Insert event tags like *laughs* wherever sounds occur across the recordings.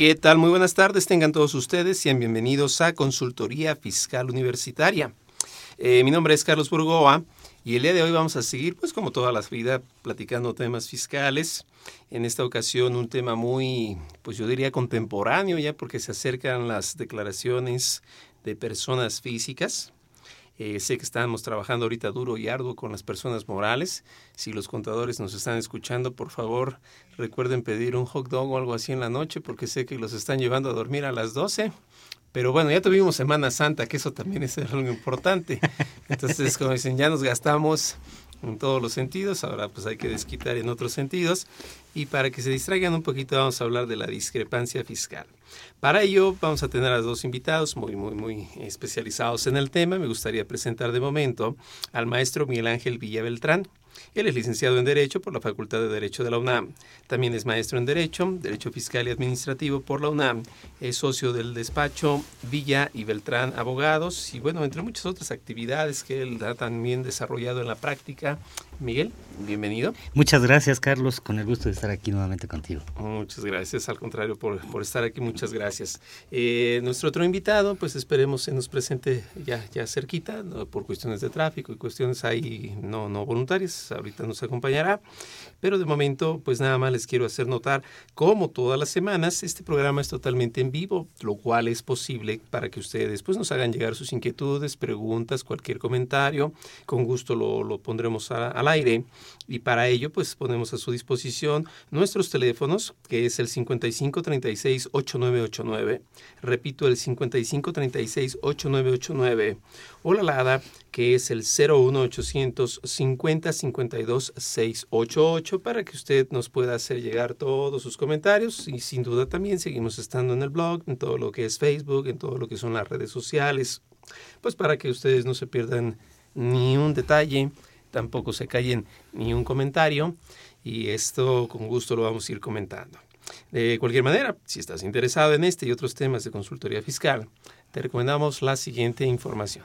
¿Qué tal? Muy buenas tardes, tengan todos ustedes, sean bienvenidos a Consultoría Fiscal Universitaria. Eh, mi nombre es Carlos Burgoa y el día de hoy vamos a seguir, pues como toda la vida, platicando temas fiscales. En esta ocasión un tema muy, pues yo diría contemporáneo ya porque se acercan las declaraciones de personas físicas. Eh, sé que estamos trabajando ahorita duro y arduo con las personas morales. Si los contadores nos están escuchando, por favor, recuerden pedir un hot dog o algo así en la noche, porque sé que los están llevando a dormir a las 12. Pero bueno, ya tuvimos Semana Santa, que eso también es algo importante. Entonces, como dicen, ya nos gastamos en todos los sentidos, ahora pues hay que desquitar en otros sentidos. Y para que se distraigan un poquito, vamos a hablar de la discrepancia fiscal. Para ello vamos a tener a dos invitados muy, muy, muy especializados en el tema. Me gustaría presentar de momento al maestro Miguel Ángel Villa Beltrán. Él es licenciado en Derecho por la Facultad de Derecho de la UNAM. También es maestro en Derecho, Derecho Fiscal y Administrativo por la UNAM. Es socio del despacho Villa y Beltrán Abogados y bueno, entre muchas otras actividades que él ha también desarrollado en la práctica. Miguel, bienvenido. Muchas gracias, Carlos. Con el gusto de estar aquí nuevamente contigo. Muchas gracias, al contrario, por, por estar aquí. Muchas gracias. Eh, nuestro otro invitado, pues esperemos se nos presente ya, ya cerquita, ¿no? por cuestiones de tráfico y cuestiones ahí no, no voluntarias. Ahorita nos acompañará. Pero de momento, pues nada más les quiero hacer notar, como todas las semanas, este programa es totalmente en vivo, lo cual es posible para que ustedes pues, nos hagan llegar sus inquietudes, preguntas, cualquier comentario. Con gusto lo, lo pondremos a, al aire. Y para ello, pues ponemos a su disposición nuestros teléfonos, que es el 5536-8989. Repito, el 5536-8989. O la LADA, que es el 01800 50 52 688 para que usted nos pueda hacer llegar todos sus comentarios y sin duda también seguimos estando en el blog, en todo lo que es Facebook, en todo lo que son las redes sociales, pues para que ustedes no se pierdan ni un detalle, tampoco se callen ni un comentario y esto con gusto lo vamos a ir comentando. De cualquier manera, si estás interesado en este y otros temas de consultoría fiscal, te recomendamos la siguiente información.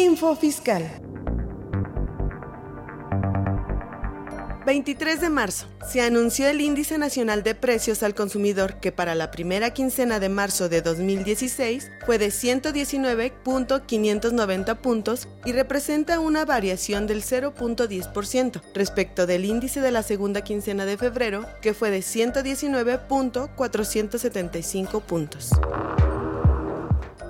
Info Fiscal. 23 de marzo. Se anunció el Índice Nacional de Precios al Consumidor que para la primera quincena de marzo de 2016 fue de 119.590 puntos y representa una variación del 0.10% respecto del índice de la segunda quincena de febrero que fue de 119.475 puntos.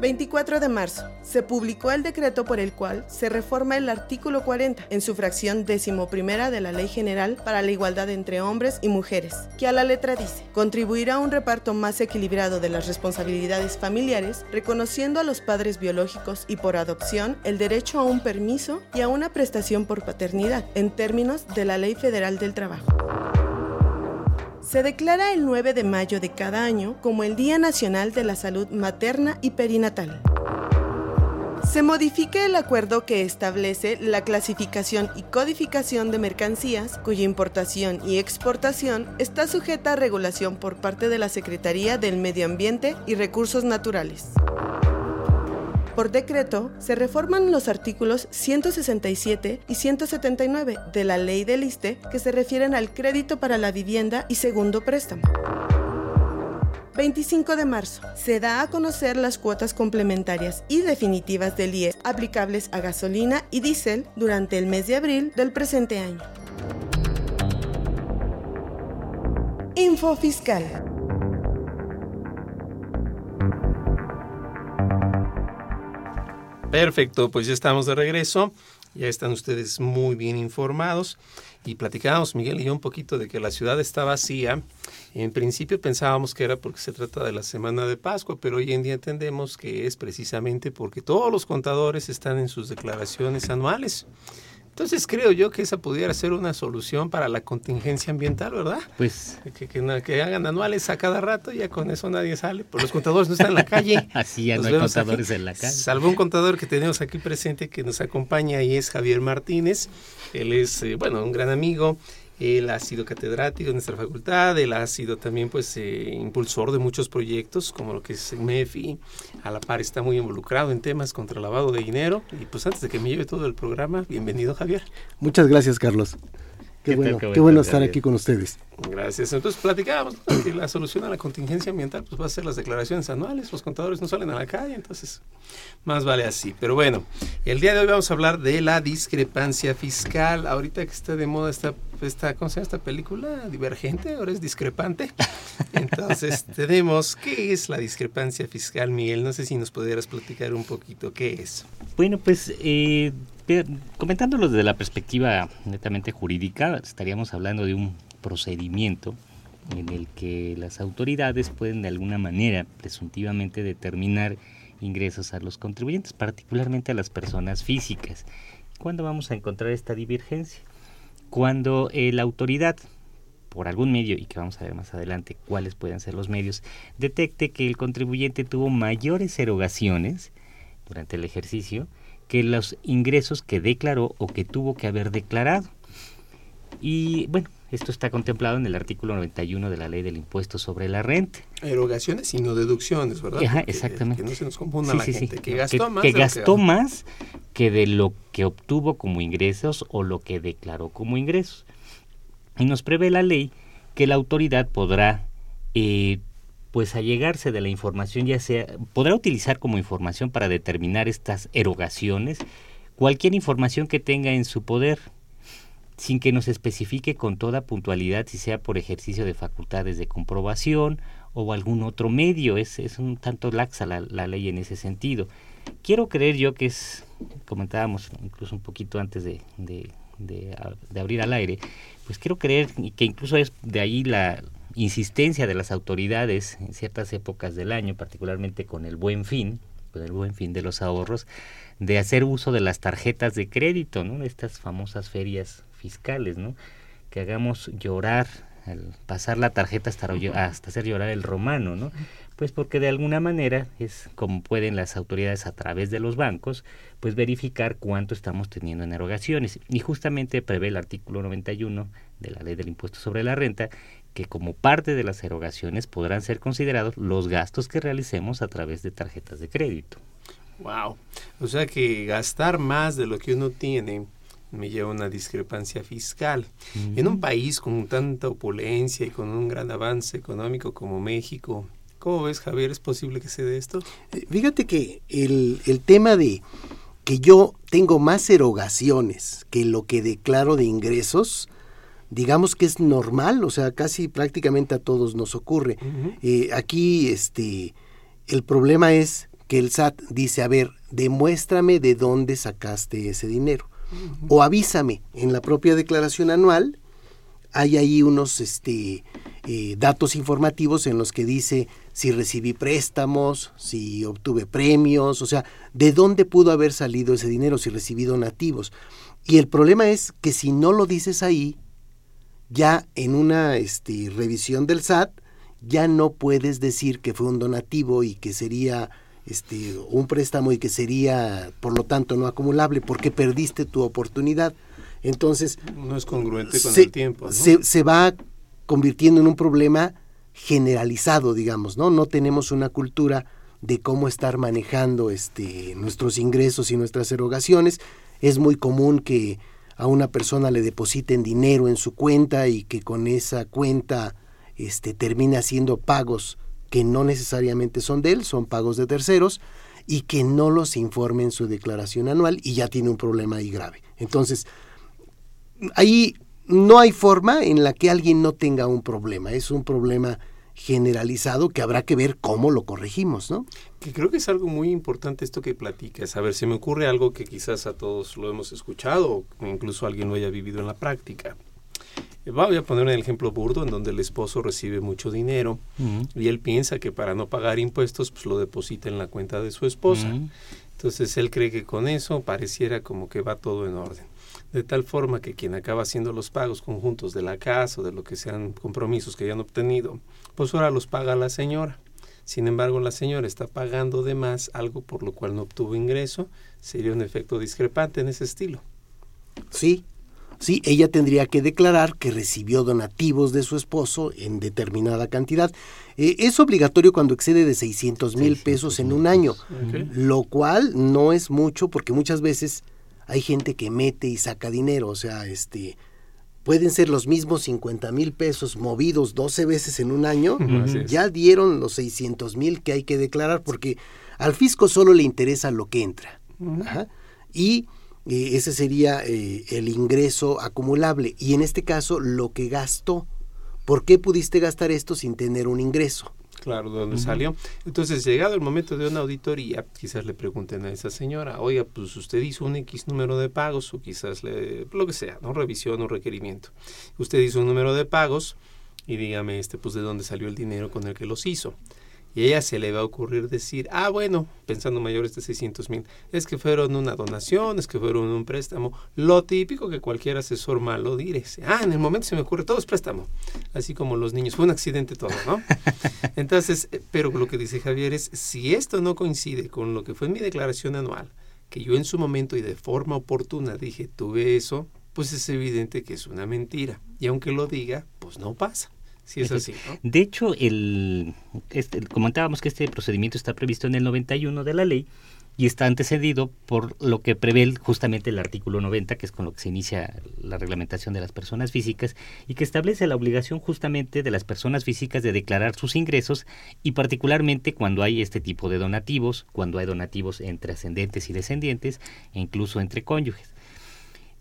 24 de marzo. Se publicó el decreto por el cual se reforma el artículo 40 en su fracción decimoprimera de la Ley General para la Igualdad entre Hombres y Mujeres, que a la letra dice, contribuirá a un reparto más equilibrado de las responsabilidades familiares, reconociendo a los padres biológicos y por adopción el derecho a un permiso y a una prestación por paternidad, en términos de la Ley Federal del Trabajo se declara el 9 de mayo de cada año como el Día Nacional de la Salud Materna y Perinatal. Se modifica el acuerdo que establece la clasificación y codificación de mercancías cuya importación y exportación está sujeta a regulación por parte de la Secretaría del Medio Ambiente y Recursos Naturales. Por decreto, se reforman los artículos 167 y 179 de la Ley del ISTE que se refieren al crédito para la vivienda y segundo préstamo. 25 de marzo. Se da a conocer las cuotas complementarias y definitivas del IES aplicables a gasolina y diésel durante el mes de abril del presente año. Info Fiscal. Perfecto, pues ya estamos de regreso. Ya están ustedes muy bien informados. Y platicábamos, Miguel y yo, un poquito de que la ciudad está vacía. En principio pensábamos que era porque se trata de la semana de Pascua, pero hoy en día entendemos que es precisamente porque todos los contadores están en sus declaraciones anuales. Entonces creo yo que esa pudiera ser una solución para la contingencia ambiental, ¿verdad? Pues que, que, que hagan anuales a cada rato, ya con eso nadie sale, pues los contadores no están en la calle. *laughs* Así ya no hay contadores en la calle. Salvo un contador que tenemos aquí presente que nos acompaña y es Javier Martínez. Él es, eh, bueno, un gran amigo, él ha sido catedrático en nuestra facultad, él ha sido también pues eh, impulsor de muchos proyectos como lo que es MEFI, a la par está muy involucrado en temas contra el lavado de dinero y pues antes de que me lleve todo el programa, bienvenido Javier. Muchas gracias Carlos. Qué, bueno, qué bueno estar aquí con ustedes. Gracias. Entonces platicábamos que la solución a la contingencia ambiental pues va a ser las declaraciones anuales. Los contadores no salen a la calle, entonces más vale así. Pero bueno, el día de hoy vamos a hablar de la discrepancia fiscal. Ahorita que está de moda esta, esta ¿cómo se llama esta película? Divergente, ahora es discrepante. Entonces *laughs* tenemos, ¿qué es la discrepancia fiscal, Miguel? No sé si nos pudieras platicar un poquito qué es. Bueno, pues eh, comentándolo desde la perspectiva netamente jurídica, estaríamos hablando de un procedimiento en el que las autoridades pueden de alguna manera presuntivamente determinar ingresos a los contribuyentes, particularmente a las personas físicas. ¿Cuándo vamos a encontrar esta divergencia? Cuando la autoridad, por algún medio, y que vamos a ver más adelante cuáles pueden ser los medios, detecte que el contribuyente tuvo mayores erogaciones durante el ejercicio que los ingresos que declaró o que tuvo que haber declarado. Y bueno, esto está contemplado en el artículo 91 de la ley del impuesto sobre la renta. Erogaciones y no deducciones, ¿verdad? Ajá, exactamente. Que, no se nos confunda la gente, que gastó más. Que gastó más que de lo que obtuvo como ingresos o lo que declaró como ingresos. Y nos prevé la ley que la autoridad podrá eh, pues allegarse de la información, ya sea, podrá utilizar como información para determinar estas erogaciones cualquier información que tenga en su poder, sin que nos especifique con toda puntualidad si sea por ejercicio de facultades de comprobación o algún otro medio. Es, es un tanto laxa la, la ley en ese sentido. Quiero creer yo que es, comentábamos incluso un poquito antes de, de, de, de abrir al aire, pues quiero creer que incluso es de ahí la, insistencia de las autoridades en ciertas épocas del año, particularmente con el buen fin, con el buen fin de los ahorros, de hacer uso de las tarjetas de crédito, ¿no? Estas famosas ferias fiscales, ¿no? Que hagamos llorar, al pasar la tarjeta hasta, hasta hacer llorar el romano, ¿no? Pues porque de alguna manera es como pueden las autoridades a través de los bancos, pues verificar cuánto estamos teniendo en erogaciones. Y justamente prevé el artículo 91 de la ley del impuesto sobre la renta que como parte de las erogaciones podrán ser considerados los gastos que realicemos a través de tarjetas de crédito. Wow. O sea que gastar más de lo que uno tiene me lleva a una discrepancia fiscal. En un país con tanta opulencia y con un gran avance económico como México, ¿cómo ves, Javier? ¿Es posible que se dé esto? Eh, fíjate que el, el tema de que yo tengo más erogaciones que lo que declaro de ingresos, digamos que es normal, o sea, casi prácticamente a todos nos ocurre. Eh, aquí, este, el problema es que el SAT dice, a ver, demuéstrame de dónde sacaste ese dinero. O avísame, en la propia declaración anual hay ahí unos este, eh, datos informativos en los que dice si recibí préstamos, si obtuve premios, o sea, de dónde pudo haber salido ese dinero, si recibí donativos. Y el problema es que si no lo dices ahí, ya en una este, revisión del SAT, ya no puedes decir que fue un donativo y que sería este, un préstamo y que sería, por lo tanto, no acumulable, porque perdiste tu oportunidad. Entonces... No es congruente con el tiempo. Se, se va convirtiendo en un problema generalizado, digamos, ¿no? No tenemos una cultura de cómo estar manejando este, nuestros ingresos y nuestras erogaciones. Es muy común que a una persona le depositen dinero en su cuenta y que con esa cuenta este, termine haciendo pagos que no necesariamente son de él, son pagos de terceros, y que no los informe en su declaración anual y ya tiene un problema ahí grave. Entonces, ahí no hay forma en la que alguien no tenga un problema, es un problema generalizado que habrá que ver cómo lo corregimos, ¿no? Que creo que es algo muy importante esto que platicas. A ver, se me ocurre algo que quizás a todos lo hemos escuchado o incluso alguien lo haya vivido en la práctica. Eh, Voy a poner un ejemplo burdo en donde el esposo recibe mucho dinero y él piensa que para no pagar impuestos pues lo deposita en la cuenta de su esposa. Entonces él cree que con eso pareciera como que va todo en orden. De tal forma que quien acaba haciendo los pagos conjuntos de la casa o de lo que sean compromisos que hayan obtenido, pues ahora los paga la señora. Sin embargo, la señora está pagando de más algo por lo cual no obtuvo ingreso. Sería un efecto discrepante en ese estilo. Sí, sí, ella tendría que declarar que recibió donativos de su esposo en determinada cantidad. Eh, es obligatorio cuando excede de 600 mil pesos en un año, lo cual no es mucho porque muchas veces hay gente que mete y saca dinero, o sea, este pueden ser los mismos 50 mil pesos movidos 12 veces en un año, ya dieron los 600 mil que hay que declarar porque al fisco solo le interesa lo que entra. Ajá. Y eh, ese sería eh, el ingreso acumulable. Y en este caso, lo que gastó. ¿Por qué pudiste gastar esto sin tener un ingreso? Claro, de dónde salió. Entonces, llegado el momento de una auditoría, quizás le pregunten a esa señora, oiga, pues usted hizo un X número de pagos, o quizás le, lo que sea, ¿no? Revisión o requerimiento. Usted hizo un número de pagos y dígame, este, pues de dónde salió el dinero con el que los hizo. Y a ella se le va a ocurrir decir, ah, bueno, pensando mayores de 600 mil, es que fueron una donación, es que fueron un préstamo. Lo típico que cualquier asesor malo dice, ah, en el momento se me ocurre, todo es préstamo. Así como los niños, fue un accidente todo, ¿no? *laughs* Entonces, eh, pero lo que dice Javier es, si esto no coincide con lo que fue en mi declaración anual, que yo en su momento y de forma oportuna dije, tuve eso, pues es evidente que es una mentira. Y aunque lo diga, pues no pasa. Si es así. De hecho, el, este, comentábamos que este procedimiento está previsto en el 91 de la ley y está antecedido por lo que prevé justamente el artículo 90, que es con lo que se inicia la reglamentación de las personas físicas y que establece la obligación justamente de las personas físicas de declarar sus ingresos y particularmente cuando hay este tipo de donativos, cuando hay donativos entre ascendentes y descendientes e incluso entre cónyuges.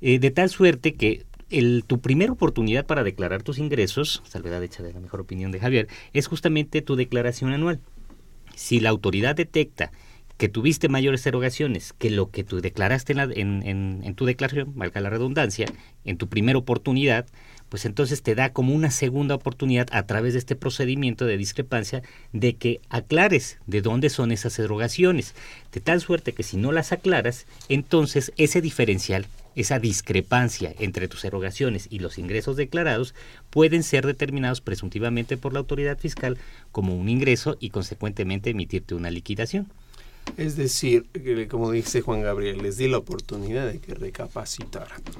Eh, de tal suerte que el, tu primera oportunidad para declarar tus ingresos, salvedad hecha de la mejor opinión de Javier, es justamente tu declaración anual. Si la autoridad detecta que tuviste mayores erogaciones que lo que tú declaraste en, la, en, en, en tu declaración, valga la redundancia, en tu primera oportunidad, pues entonces te da como una segunda oportunidad a través de este procedimiento de discrepancia de que aclares de dónde son esas erogaciones, de tal suerte que si no las aclaras, entonces ese diferencial, esa discrepancia entre tus erogaciones y los ingresos declarados pueden ser determinados presuntivamente por la autoridad fiscal como un ingreso y consecuentemente emitirte una liquidación. Es decir, como dice Juan Gabriel, les di la oportunidad de que recapacitaran. *laughs*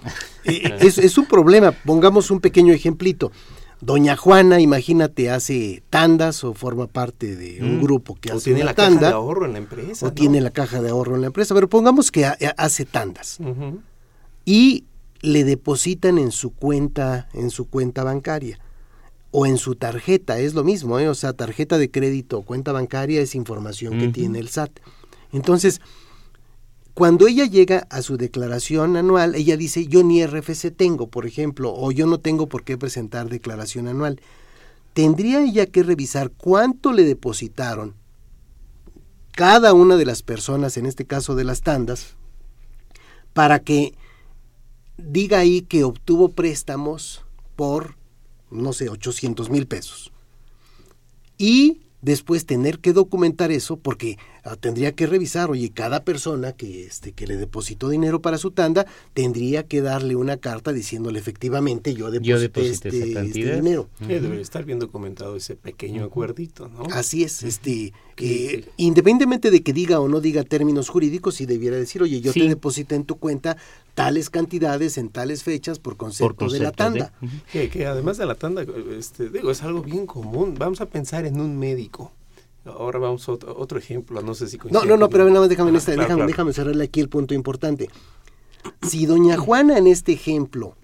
Eh, es, es, un problema. Pongamos un pequeño ejemplito. Doña Juana, imagínate, hace tandas o forma parte de un mm. grupo que o hace tiene una la tanda. caja de ahorro en la empresa. O ¿no? tiene la caja de ahorro en la empresa. Pero pongamos que ha, hace tandas. Uh -huh. Y le depositan en su cuenta, en su cuenta bancaria o en su tarjeta, es lo mismo, ¿eh? o sea, tarjeta de crédito o cuenta bancaria es información uh -huh. que tiene el SAT. Entonces, cuando ella llega a su declaración anual, ella dice, yo ni RFC tengo, por ejemplo, o yo no tengo por qué presentar declaración anual. Tendría ella que revisar cuánto le depositaron cada una de las personas, en este caso de las tandas, para que diga ahí que obtuvo préstamos por, no sé, 800 mil pesos. Y después tener que documentar eso porque tendría que revisar, oye, cada persona que, este, que le depositó dinero para su tanda tendría que darle una carta diciéndole efectivamente yo deposité, yo deposité este, este, dinero. Uh -huh. Debería estar bien documentado ese pequeño acuerdito, ¿no? Así es, este, eh, independientemente de que diga o no diga términos jurídicos, si debiera decir, oye, yo sí. te deposité en tu cuenta tales cantidades en tales fechas por concepto, por concepto de la tanda. De, uh -huh. que, que, además de la tanda, este, digo, es algo bien común. Vamos a pensar en un médico. Ahora vamos a otro, ejemplo, no sé si No, no, no, pero nada más déjame, ah, esta, claro, déjame, claro. déjame cerrarle aquí el punto importante. Si doña Juana en este ejemplo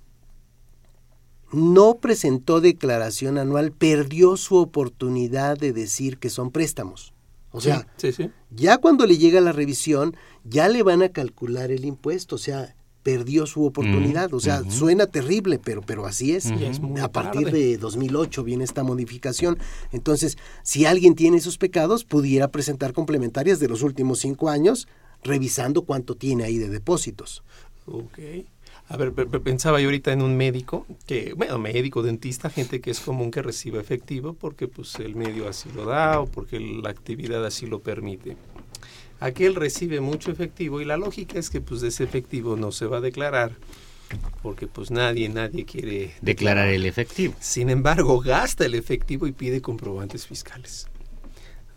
no presentó declaración anual, perdió su oportunidad de decir que son préstamos. O sea, sí, sí. ya cuando le llega la revisión, ya le van a calcular el impuesto. O sea, perdió su oportunidad. O sea, suena terrible, pero, pero así es. a partir de 2008 viene esta modificación. Entonces, si alguien tiene esos pecados, pudiera presentar complementarias de los últimos cinco años, revisando cuánto tiene ahí de depósitos. Ok. A ver, pensaba yo ahorita en un médico, que, bueno, médico, dentista, gente que es común que reciba efectivo porque pues el medio así lo da o porque la actividad así lo permite. Aquel recibe mucho efectivo y la lógica es que pues de ese efectivo no se va a declarar porque pues nadie, nadie quiere declarar el efectivo. Sin embargo, gasta el efectivo y pide comprobantes fiscales.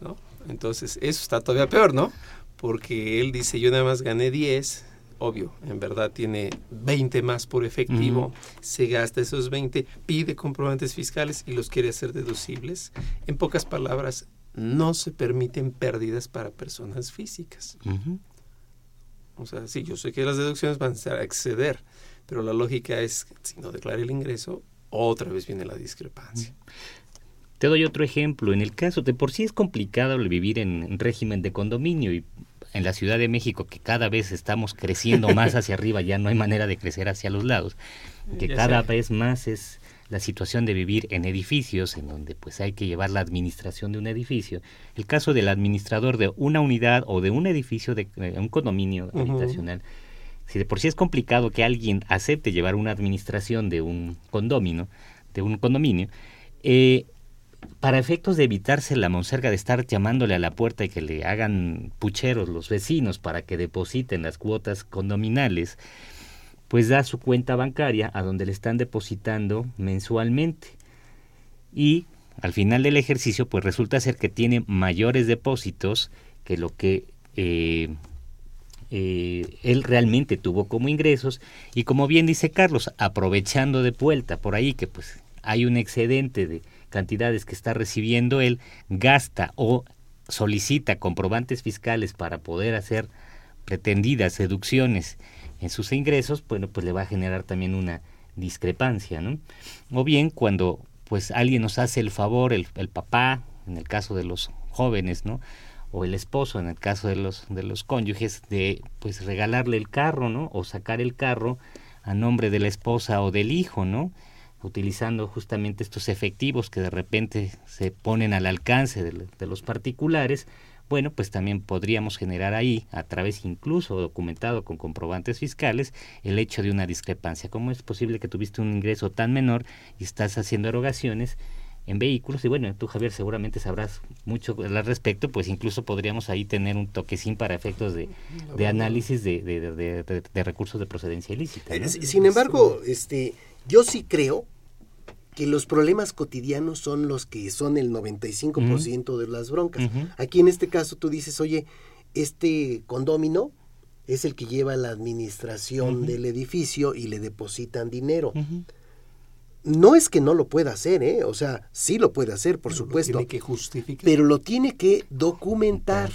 ¿no? Entonces, eso está todavía peor, ¿no? Porque él dice, yo nada más gané 10, obvio, en verdad tiene 20 más por efectivo, se gasta esos 20, pide comprobantes fiscales y los quiere hacer deducibles. En pocas palabras, no se permiten pérdidas para personas físicas. O sea, sí, yo sé que las deducciones van a exceder, pero la lógica es, si no declara el ingreso, otra vez viene la discrepancia. Te doy otro ejemplo. En el caso de por sí es complicado vivir en régimen de condominio y en la Ciudad de México, que cada vez estamos creciendo más *laughs* hacia arriba, ya no hay manera de crecer hacia los lados, que cada vez más es la situación de vivir en edificios, en donde pues hay que llevar la administración de un edificio. El caso del administrador de una unidad o de un edificio, de eh, un condominio habitacional, si de por sí es complicado que alguien acepte llevar una administración de un condominio, de un condominio, eh, para efectos de evitarse la monserga de estar llamándole a la puerta y que le hagan pucheros los vecinos para que depositen las cuotas condominales, pues da su cuenta bancaria a donde le están depositando mensualmente. Y al final del ejercicio, pues resulta ser que tiene mayores depósitos que lo que eh, eh, él realmente tuvo como ingresos. Y como bien dice Carlos, aprovechando de vuelta por ahí que pues hay un excedente de cantidades que está recibiendo él, gasta o solicita comprobantes fiscales para poder hacer pretendidas deducciones en sus ingresos, bueno, pues le va a generar también una discrepancia, ¿no? O bien cuando pues alguien nos hace el favor, el, el papá, en el caso de los jóvenes, ¿no? o el esposo en el caso de los de los cónyuges de pues regalarle el carro, ¿no? o sacar el carro a nombre de la esposa o del hijo, ¿no? utilizando justamente estos efectivos que de repente se ponen al alcance de, los particulares, bueno, pues también podríamos generar ahí, a través incluso documentado con comprobantes fiscales, el hecho de una discrepancia. ¿Cómo es posible que tuviste un ingreso tan menor y estás haciendo erogaciones en vehículos? Y bueno, tú Javier seguramente sabrás mucho al respecto, pues incluso podríamos ahí tener un toquecín para efectos de, análisis de, de, recursos de procedencia ilícita. Sin embargo, este yo sí creo que los problemas cotidianos son los que son el 95% de las broncas. Aquí en este caso tú dices, oye, este condomino es el que lleva la administración del edificio y le depositan dinero. No es que no lo pueda hacer, ¿eh? O sea, sí lo puede hacer, por supuesto. tiene que justificar. Pero lo tiene que documentar.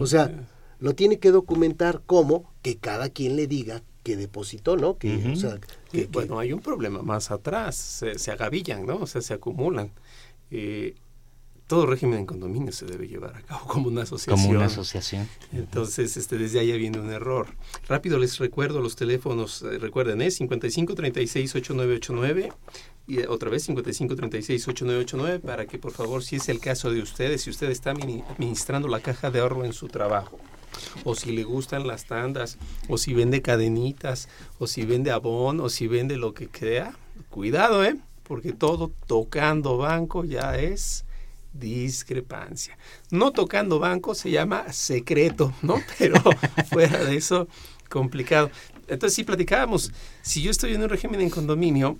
O sea, lo tiene que documentar como que cada quien le diga que depositó, ¿no? Que, o sea, que, bueno, hay un problema más atrás, se, se, agavillan, ¿no? O sea, se acumulan. Eh, todo régimen en condominio se debe llevar a cabo *laughs* como una asociación. Como una asociación. Entonces, este, desde ahí viene un error. Rápido les recuerdo los teléfonos, eh, recuerden, ¿eh? 55 36 8989 y eh, otra vez 55 36 8989 para que por favor, si es el caso de ustedes, si usted está administrando la caja de ahorro en su trabajo, o si le gustan las tandas, o si vende cadenitas, o si vende abón, o si vende lo que crea, cuidado, ¿eh? Porque todo tocando banco ya es discrepancia. No tocando banco se llama secreto, ¿no? *laughs* Pero fuera de eso, complicado. Entonces, si platicábamos, si yo estoy en un régimen en condominio,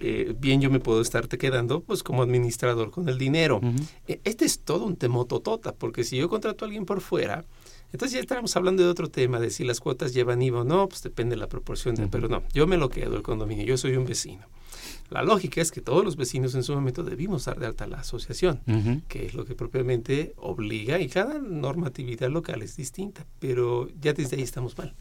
eh, bien yo me puedo estarte quedando pues como administrador con el dinero. E, este es todo un temototota, porque si yo contrato a alguien por fuera, entonces ya estábamos hablando de otro tema, de si las cuotas llevan IVA o no, pues depende de la proporción, pero no, yo me lo quedo el condominio, yo soy un vecino. La lógica es que todos los vecinos en su momento debimos dar de alta la asociación, que es lo que propiamente obliga, y cada normatividad local es distinta, pero ya desde ahí estamos mal.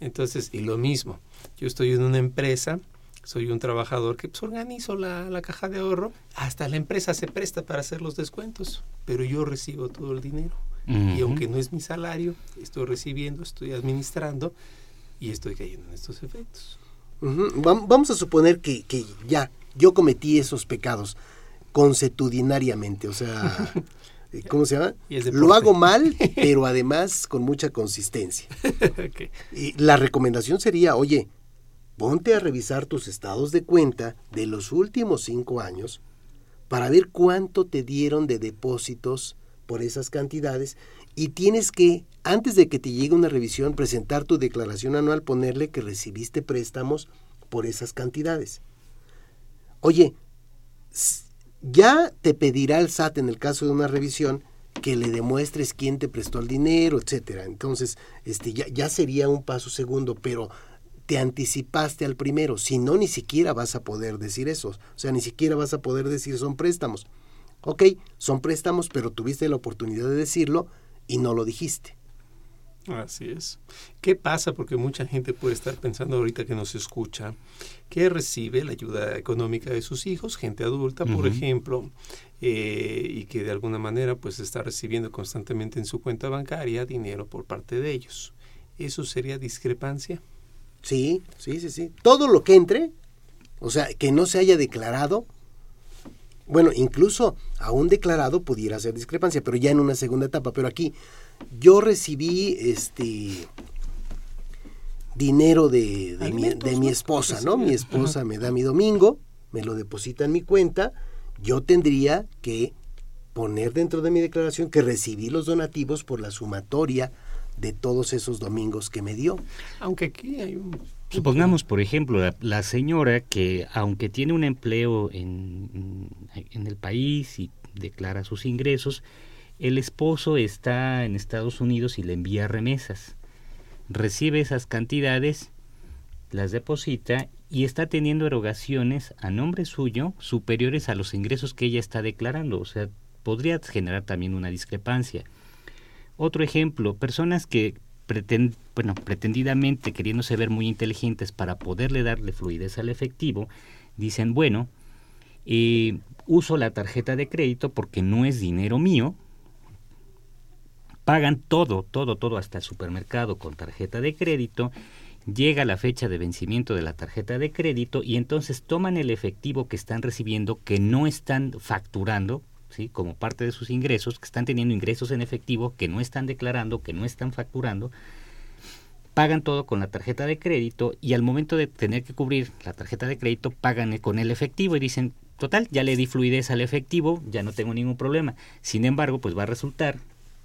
Entonces, y lo mismo, yo estoy en una empresa, soy un trabajador que pues, organizo la, la, caja de ahorro, hasta la empresa se presta para hacer los descuentos, pero yo recibo todo el dinero. Y aunque no es mi salario, estoy recibiendo, estoy administrando y estoy cayendo en estos efectos. Vamos a suponer que, que, ya yo cometí esos pecados consuetudinariamente, o sea, *laughs* ¿cómo se llama? Lo hago mal, *laughs* pero además con mucha consistencia. *laughs* Y la recomendación sería, oye, ponte a revisar tus estados de cuenta de los últimos cinco años para ver cuánto te dieron de depósitos por esas cantidades y tienes que, antes de que te llegue una revisión, presentar tu declaración anual, ponerle que recibiste préstamos por esas cantidades. Oye, ya te pedirá el SAT en el caso de una revisión que le demuestres quién te prestó el dinero, etcétera. Entonces, este ya, ya sería un paso segundo, pero te anticipaste al primero, si no ni siquiera vas a poder decir eso, o sea, ni siquiera vas a poder decir son préstamos. Ok, son préstamos, pero tuviste la oportunidad de decirlo y no lo dijiste. Así es. ¿Qué pasa? Porque mucha gente puede estar pensando ahorita que nos escucha, que recibe la ayuda económica de sus hijos, gente adulta, por ejemplo, eh, y que de alguna manera pues está recibiendo constantemente en su cuenta bancaria dinero por parte de ellos. ¿Eso sería discrepancia? Sí, sí, sí, sí. Todo lo que entre, o sea, que no se haya declarado, bueno, incluso aún declarado pudiera ser discrepancia, pero ya en una segunda etapa. Pero aquí yo recibí este dinero de, de, mi, de mi, esposa, ¿no? Mi esposa me da mi domingo, me lo deposita en mi cuenta, yo tendría que poner dentro de mi declaración que recibí los donativos por la sumatoria de todos esos domingos que me dio. Aunque aquí hay un Supongamos, por ejemplo, la, señora que, aunque tiene un empleo en, en, el país y declara sus ingresos, el esposo está en Estados Unidos y le envía remesas. Recibe esas cantidades, las deposita y está teniendo erogaciones a nombre suyo superiores a los ingresos que ella está declarando. O sea, podría generar también una discrepancia. Otro ejemplo, personas que bueno, pretendidamente queriéndose ver muy inteligentes para poderle darle fluidez al efectivo, dicen, bueno, eh, uso la tarjeta de crédito porque no es dinero mío, pagan todo, todo, todo hasta el supermercado con tarjeta de crédito, llega la fecha de vencimiento de la tarjeta de crédito y entonces toman el efectivo que están recibiendo, que no están facturando, como parte de sus ingresos, que están teniendo ingresos en efectivo, que no están declarando, que no están facturando, pagan todo con la tarjeta de crédito y al momento de tener que cubrir la tarjeta de crédito pagan con el efectivo y dicen, total, ya le di fluidez al efectivo, ya no tengo ningún problema. Sin embargo, pues va a resultar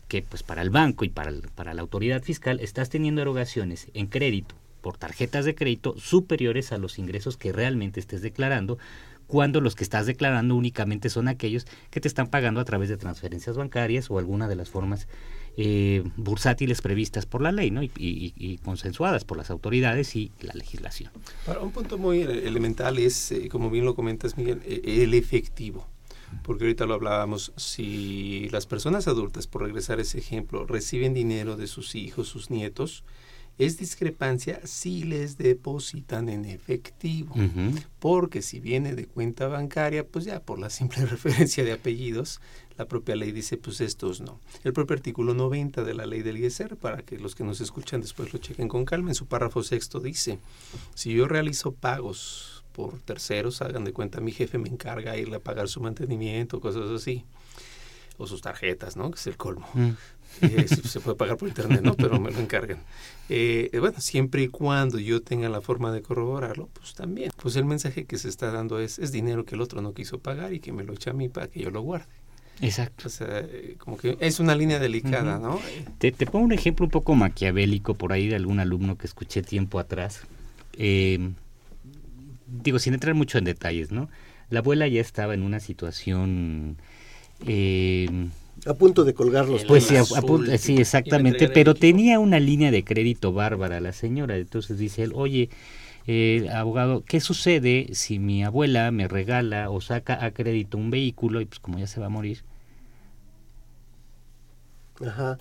que pues para el banco y para, para la autoridad fiscal estás teniendo erogaciones en crédito por tarjetas de crédito superiores a los ingresos que realmente estés declarando, cuando los que estás declarando únicamente son aquellos que te están pagando a través de transferencias bancarias o alguna de las formas eh, bursátiles previstas por la ley ¿no? y, consensuadas por las autoridades y la legislación. Para un punto muy elemental es, eh, como bien lo comentas Miguel, e, el efectivo. Porque ahorita lo hablábamos, si las personas adultas, por regresar a ese ejemplo, reciben dinero de sus hijos, sus nietos, es discrepancia si les depositan en efectivo, porque si viene de cuenta bancaria, pues ya por la simple *laughs* referencia de apellidos, la propia ley dice, pues estos no. El propio artículo 90 de la ley del ISR, para que los que nos escuchan después lo chequen con calma, en su párrafo sexto dice, si yo realizo pagos por terceros, hagan de cuenta, mi jefe me encarga irle a pagar su mantenimiento, cosas así, o sus tarjetas, ¿no? Que es el colmo. Mm. *laughs* Eh, se puede pagar por internet, ¿no? Pero me lo encargan. Eh, bueno, siempre y cuando yo tenga la forma de corroborarlo, pues también. Pues el mensaje que se está dando es, es dinero que el otro no quiso pagar y que me lo echa a mí para que yo lo guarde. Exacto. O sea, eh, como que es una línea delicada, ¿no? Te, te, pongo un ejemplo un poco maquiavélico por ahí de algún alumno que escuché tiempo atrás. digo, sin entrar mucho en detalles, ¿no? La abuela ya estaba en una situación... Eh, a punto de colgar los Pues sí, sí, exactamente, pero tenía una línea de crédito bárbara la señora, entonces dice él, oye, eh, abogado, ¿qué sucede si mi abuela me regala o saca a crédito un vehículo y pues como ya se va a morir? Ajá.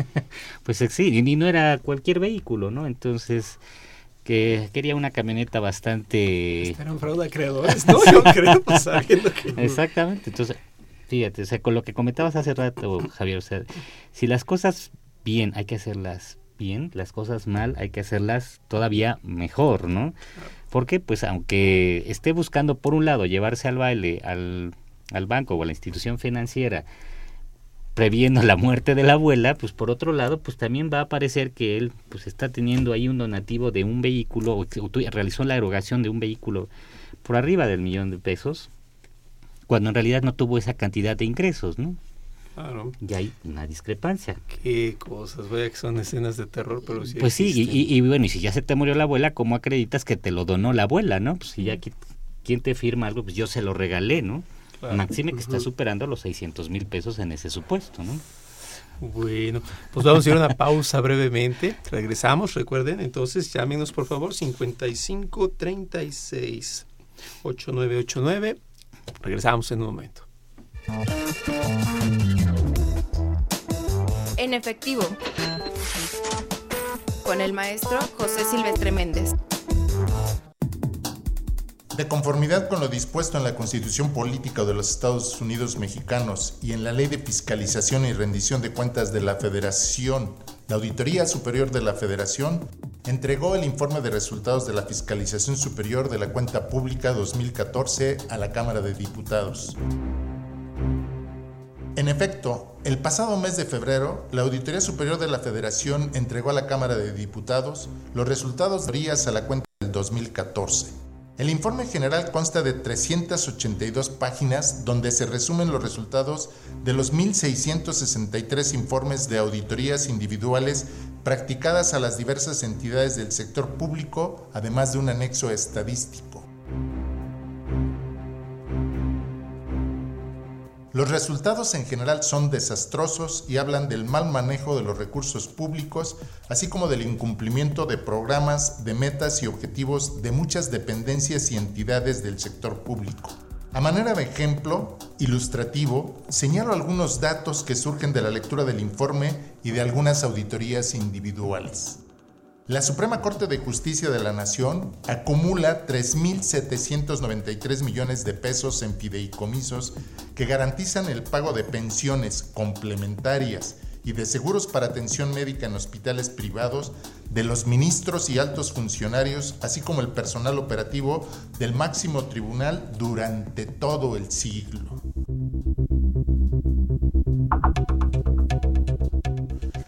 *laughs* pues sí, y no era cualquier vehículo, ¿no? Entonces, que quería una camioneta bastante... Era un fraude a creadores, ¿no? Yo *laughs* creo, pues, sabiendo que... Exactamente, entonces, fíjate, o sea, con lo que comentabas hace rato, Javier, o sea, si las cosas bien hay que hacerlas bien, las cosas mal hay que hacerlas todavía mejor, ¿no? Porque, pues, aunque esté buscando, por un lado, llevarse al baile al, al banco o a la institución financiera, previendo la muerte de la abuela, pues por otro lado, pues también va a parecer que él pues está teniendo ahí un donativo de un vehículo, o, realizó la erogación de un vehículo por arriba del millón de pesos, cuando en realidad no tuvo esa cantidad de ingresos, ¿no? Claro. Y hay una discrepancia. Qué cosas, vaya que son escenas de terror, pero sí. Pues sí, y, y, bueno, y si ya se te murió la abuela, ¿cómo acreditas que te lo donó la abuela, no? Pues si ya, ¿quién te firma algo? Pues yo se lo regalé, ¿no? Máxime que está superando los 600 mil pesos en ese supuesto, ¿no? Bueno, pues vamos a ir a una pausa brevemente. Regresamos, recuerden, entonces llámenos por favor 55 36 8989. Regresamos en un momento. En efectivo, con el maestro José Silvestre Méndez. De conformidad con lo dispuesto en la Constitución Política de los Estados Unidos Mexicanos y en la Ley de Fiscalización y Rendición de Cuentas de la Federación, la Auditoría Superior de la Federación entregó el informe de resultados de la Fiscalización Superior de la Cuenta Pública 2014 a la Cámara de Diputados. En efecto, el pasado mes de febrero, la Auditoría Superior de la Federación entregó a la Cámara de Diputados los resultados de a la cuenta del 2014. El informe general consta de 382 páginas donde se resumen los resultados de los 1.663 informes de auditorías individuales practicadas a las diversas entidades del sector público, además de un anexo estadístico. Los resultados en general son desastrosos y hablan del mal manejo de los recursos públicos, así como del incumplimiento de programas, de metas y objetivos de muchas dependencias y entidades del sector público. A manera de ejemplo ilustrativo, señalo algunos datos que surgen de la lectura del informe y de algunas auditorías individuales. La Suprema Corte de Justicia de la Nación acumula 3.793 millones de pesos en fideicomisos que garantizan el pago de pensiones complementarias y de seguros para atención médica en hospitales privados de los ministros y altos funcionarios, así como el personal operativo del máximo tribunal durante todo el siglo.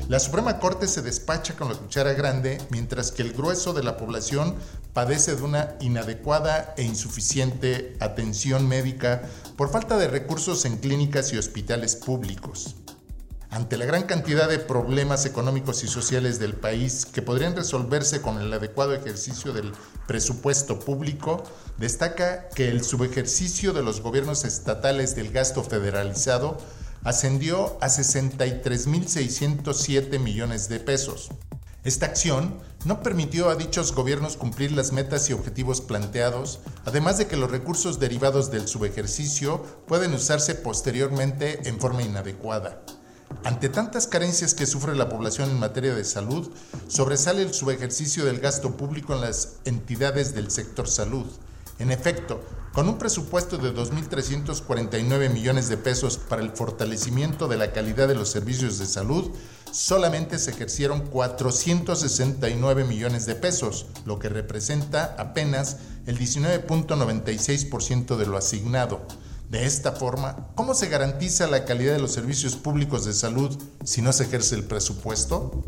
La Suprema Corte se despacha con la cuchara grande mientras que el grueso de la población padece de una inadecuada e insuficiente atención médica por falta de recursos en clínicas y hospitales públicos. Ante la gran cantidad de problemas económicos y sociales del país que podrían resolverse con el adecuado ejercicio del presupuesto público, destaca que el subejercicio de los gobiernos estatales del gasto federalizado ascendió a 63.607 millones de pesos. Esta acción no permitió a dichos gobiernos cumplir las metas y objetivos planteados, además de que los recursos derivados del subejercicio pueden usarse posteriormente en forma inadecuada. Ante tantas carencias que sufre la población en materia de salud, sobresale el subejercicio del gasto público en las entidades del sector salud. En efecto, con un presupuesto de 2.349 millones de pesos para el fortalecimiento de la calidad de los servicios de salud, solamente se ejercieron 469 millones de pesos, lo que representa apenas el 19.96% de lo asignado. De esta forma, ¿cómo se garantiza la calidad de los servicios públicos de salud si no se ejerce el presupuesto?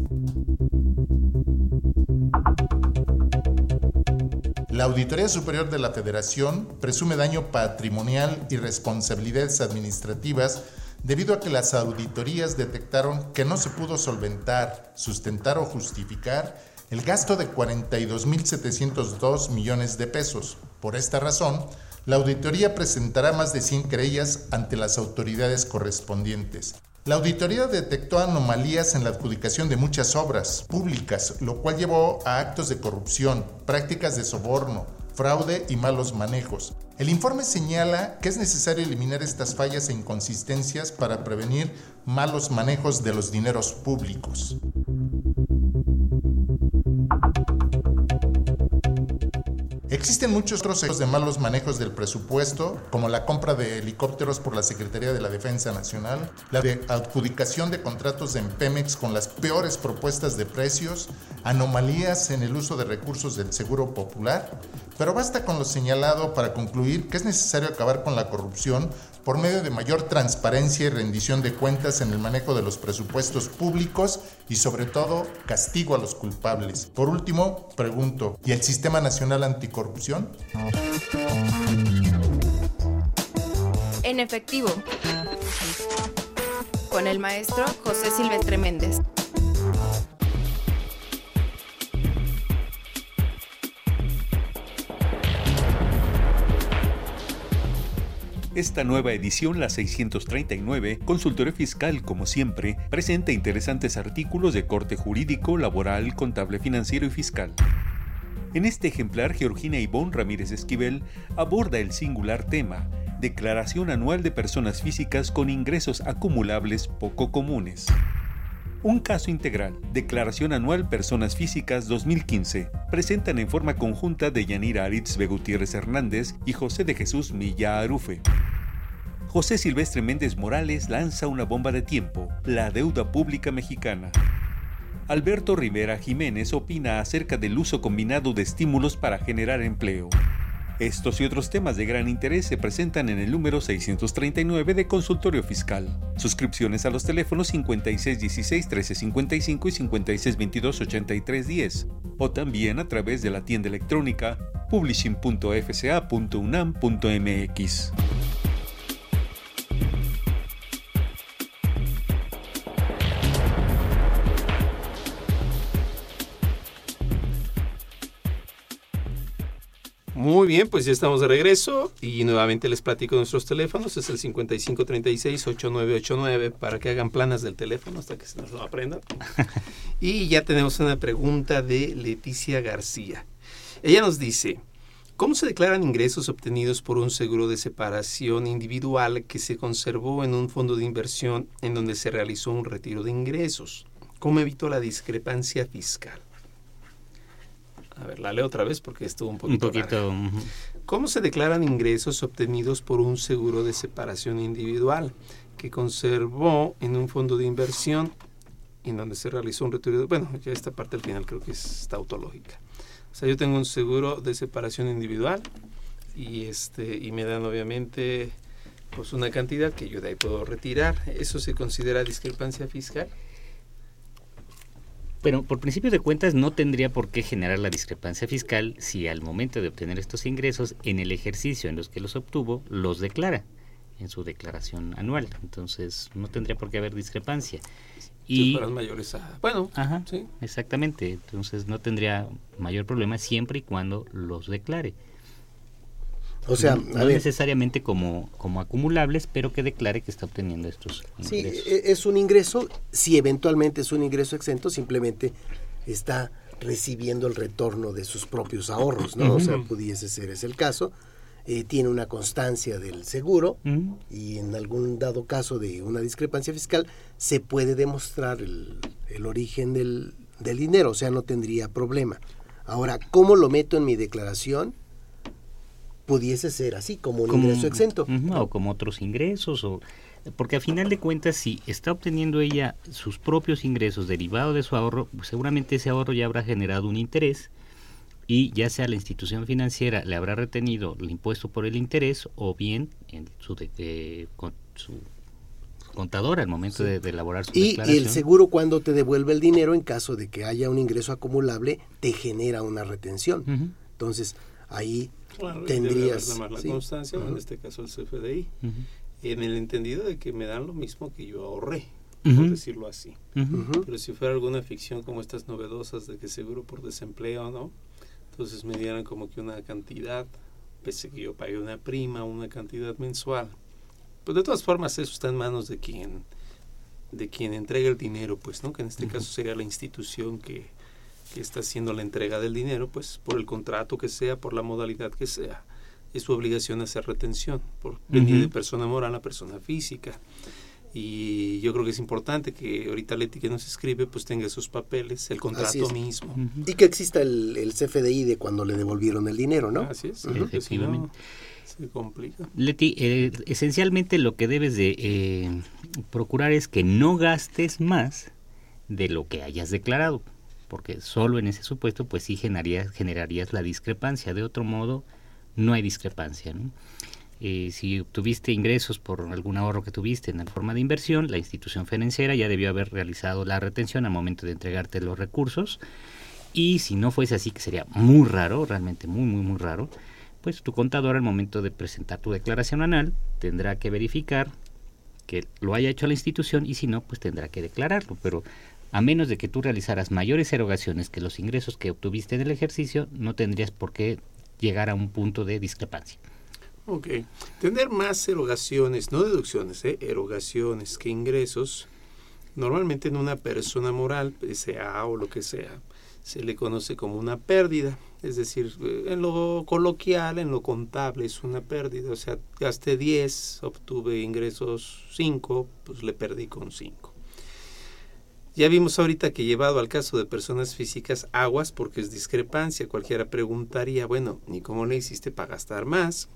La Auditoría Superior de la Federación presume daño patrimonial y responsabilidades administrativas debido a que las auditorías detectaron que no se pudo solventar, sustentar o justificar el gasto de 42.702 millones de pesos. Por esta razón, la auditoría presentará más de 100 querellas ante las autoridades correspondientes. La auditoría detectó anomalías en la adjudicación de muchas obras públicas, lo cual llevó a actos de corrupción, prácticas de soborno, fraude y malos manejos. El informe señala que es necesario eliminar estas fallas e inconsistencias para prevenir malos manejos de los dineros públicos. Existen muchos otros ejemplos de malos manejos del presupuesto, como la compra de helicópteros por la Secretaría de la Defensa Nacional, la de adjudicación de contratos en Pemex con las peores propuestas de precios, anomalías en el uso de recursos del Seguro Popular, pero basta con lo señalado para concluir que es necesario acabar con la corrupción por medio de mayor transparencia y rendición de cuentas en el manejo de los presupuestos públicos y sobre todo castigo a los culpables. Por último, pregunto, ¿y el Sistema Nacional Anticorrupción? En efectivo, con el maestro José Silvestre Méndez. Esta nueva edición, la 639, Consultorio Fiscal, como siempre, presenta interesantes artículos de corte jurídico, laboral, contable, financiero y fiscal. En este ejemplar, Georgina Ivonne Ramírez Esquivel aborda el singular tema, Declaración anual de personas físicas con ingresos acumulables poco comunes. Un caso integral, Declaración Anual Personas Físicas 2015, presentan en forma conjunta de Yanira Aritz Gutiérrez Hernández y José de Jesús Milla Arufe. José Silvestre Méndez Morales lanza una bomba de tiempo, la deuda pública mexicana. Alberto Rivera Jiménez opina acerca del uso combinado de estímulos para generar empleo. Estos y otros temas de gran interés se presentan en el número 639 de Consultorio Fiscal. Suscripciones a los teléfonos 5616-1355 y 5622-8310 o también a través de la tienda electrónica publishing.fca.unam.mx. Muy bien, pues ya estamos de regreso y nuevamente les platico nuestros teléfonos. Es el 5536-8989 para que hagan planas del teléfono hasta que se nos lo aprendan. *laughs* y ya tenemos una pregunta de Leticia García. Ella nos dice, ¿cómo se declaran ingresos obtenidos por un seguro de separación individual que se conservó en un fondo de inversión en donde se realizó un retiro de ingresos? ¿Cómo evito la discrepancia fiscal? A ver, la leo otra vez porque estuvo un poquito. Un poquito. ¿Cómo se declaran ingresos obtenidos por un seguro de separación individual que conservó en un fondo de inversión en donde se realizó un retiro? Bueno, ya esta parte al final creo que es tautológica. O sea, yo tengo un seguro de separación individual y este y me dan obviamente pues una cantidad que yo de ahí puedo retirar. ¿Eso se considera discrepancia fiscal? Pero por principio de cuentas no tendría por qué generar la discrepancia fiscal si al momento de obtener estos ingresos en el ejercicio en los que los obtuvo los declara en su declaración anual. Entonces no tendría por qué haber discrepancia. Y si mayores a... Bueno, ajá, sí. exactamente. Entonces no tendría mayor problema siempre y cuando los declare. O sea, no, necesariamente como, como acumulables, pero que declare que está obteniendo estos ingresos. Sí, es un ingreso, si eventualmente es un ingreso exento, simplemente está recibiendo el retorno de sus propios ahorros, ¿no? O sea, pudiese ser ese el caso. Eh, tiene una constancia del seguro y en algún dado caso de una discrepancia fiscal se puede demostrar el, el origen del, del dinero, o sea, no tendría problema. Ahora, ¿cómo lo meto en mi declaración? Pudiese ser así, como un ingreso exento. o como otros ingresos, o porque a final de cuentas, si está obteniendo ella sus propios ingresos derivados de su ahorro, pues seguramente ese ahorro ya habrá generado un interés y ya sea la institución financiera le habrá retenido el impuesto por el interés o bien en su, con, su contador al momento de, elaborar su y, declaración. Y el seguro cuando te devuelve el dinero en caso de que haya un ingreso acumulable te genera una retención. Entonces ahí Claro, tendrías la sí. constancia, uh -huh. en este caso el CFDI, uh -huh. en el entendido de que me dan lo mismo que yo ahorré, uh -huh. por decirlo así. Pero si fuera alguna ficción como estas novedosas de que seguro por desempleo, ¿no? Entonces me dieran como que una cantidad, pese que yo pagué una prima, una cantidad mensual. Pues de todas formas eso está en manos de quien de quien entrega el dinero, pues, ¿no? Que en este caso sería la institución que que está haciendo la entrega del dinero, pues por el contrato que sea, por la modalidad que sea, es su obligación hacer retención, por venir uh -huh. de persona moral a persona física. Y yo creo que es importante que ahorita Leti que nos escribe pues tenga sus papeles, el contrato mismo. Y que exista el, el, CFDI de cuando le devolvieron el dinero, ¿no? Así es, efectivamente. se complica. Leti, eh, esencialmente lo que debes de eh, procurar es que no gastes más de lo que hayas declarado, porque solo en ese supuesto pues sí generarías, la discrepancia, de otro modo no hay discrepancia. Eh, si obtuviste ingresos por algún ahorro que tuviste en la forma de inversión, la institución financiera ya debió haber realizado la retención al momento de entregarte los recursos. Y si no fuese así, que sería muy raro, realmente muy, muy, muy raro, pues tu contador al momento de presentar tu declaración anual tendrá que verificar que lo haya hecho la institución y si no, pues tendrá que declararlo. Pero a menos de que tú realizaras mayores erogaciones que los ingresos que obtuviste en el ejercicio, no tendrías por qué llegar a un punto de discrepancia. Ok. Tener más erogaciones, no deducciones, ¿eh? erogaciones que ingresos, normalmente en una persona moral, sea o lo que sea, se le conoce como una pérdida. Es decir, eh, en lo coloquial, en lo contable, es una pérdida. O sea, gasté 10, obtuve ingresos 5, pues le perdí con 5. Ya vimos ahorita que llevado al caso de personas físicas aguas porque es discrepancia. Cualquiera preguntaría, bueno, ¿ni cómo le hiciste para gastar más?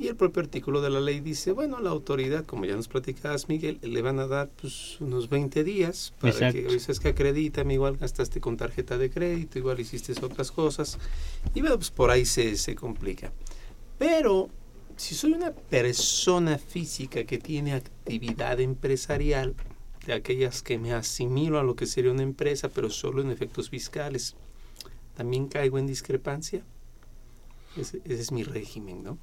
Y el propio artículo de la ley dice, bueno, la autoridad, como ya nos platicabas, Miguel, le van a dar pues, unos 20 días para que que, es que acredítame, igual gastaste con tarjeta de crédito, igual hiciste otras cosas. Y bueno, pues por ahí se, se complica. Pero si soy una persona física que tiene actividad empresarial, de aquellas que me asimilo a lo que sería una empresa, pero solo en efectos fiscales, también caigo en discrepancia. Ese, es mi régimen, ¿no?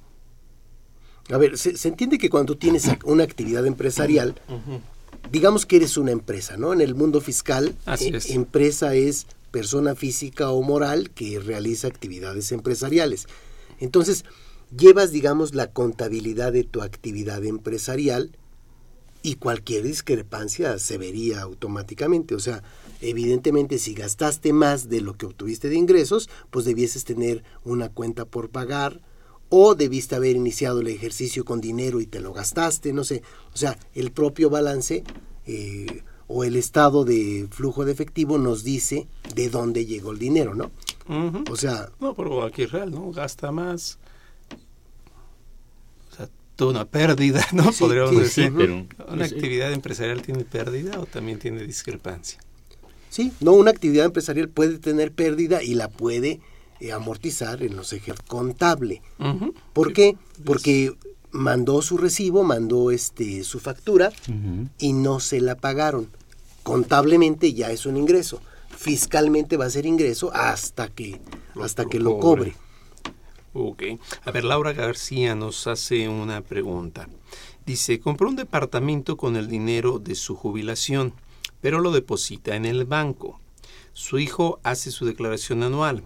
A ver, se, entiende que cuando tienes *clears throat* una actividad empresarial, digamos que eres una empresa, ¿no? En el mundo fiscal, eh, empresa es persona física o moral que realiza actividades empresariales. Entonces, llevas, digamos, la contabilidad de tu actividad empresarial y cualquier discrepancia se vería automáticamente. O sea, evidentemente si gastaste más de lo que obtuviste de ingresos, pues debieses tener una cuenta por pagar o debiste haber iniciado el ejercicio con dinero y te lo gastaste, no sé. O sea, el propio balance eh, o el estado de flujo de efectivo nos dice de dónde llegó el dinero, ¿no? O sea... No, pero aquí es real, ¿no? Gasta más una pérdida, ¿no? Podríamos decir. pero, ¿Una actividad empresarial tiene pérdida o también tiene discrepancia? Sí, no, una actividad empresarial puede tener pérdida y la puede eh, amortizar en los ejes contable. ¿Por qué? Porque mandó su recibo, mandó este su factura y no se la pagaron. Contablemente ya es un ingreso. Fiscalmente va a ser ingreso hasta que hasta que lo cobre. Ok. A ver, Laura García nos hace una pregunta. Dice, compró un departamento con el dinero de su jubilación, pero lo deposita en el banco. Su hijo hace su declaración anual,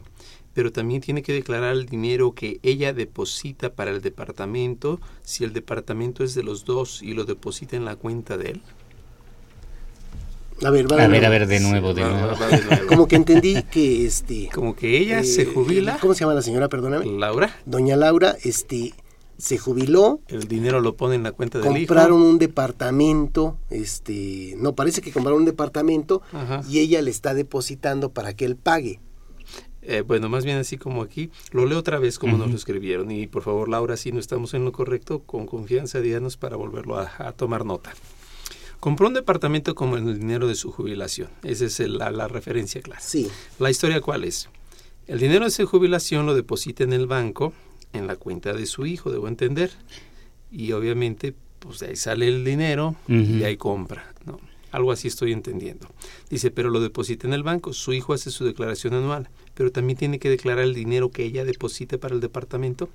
pero también tiene que declarar el dinero que ella deposita para el departamento si el departamento es de los dos y lo deposita en la cuenta de él. A ver, a, ver, a ver, de nuevo, de, nuevo. *laughs* Como que entendí que este. Como que ella se eh, jubila. ¿Cómo se llama la señora? Perdóname. Laura. Doña Laura, este, se jubiló. El dinero lo pone en la cuenta del hijo. Compraron un departamento, este, no, parece que compraron un departamento y ella le está depositando para que él pague. Eh, bueno, más bien así como aquí, lo leo otra vez como nos lo escribieron y por favor Laura, si no estamos en lo correcto, con confianza díganos para volverlo a tomar nota. Compró un departamento como el dinero de su jubilación. Esa es la, referencia clara. Sí. La historia cuál es? El dinero de su jubilación lo deposita en el banco, en la cuenta de su hijo, debo entender. Y obviamente, pues de ahí sale el dinero y ahí compra. ¿no? Algo así estoy entendiendo. Dice, pero lo deposita en el banco. Su hijo hace su declaración anual, pero también tiene que declarar el dinero que ella deposita para el departamento.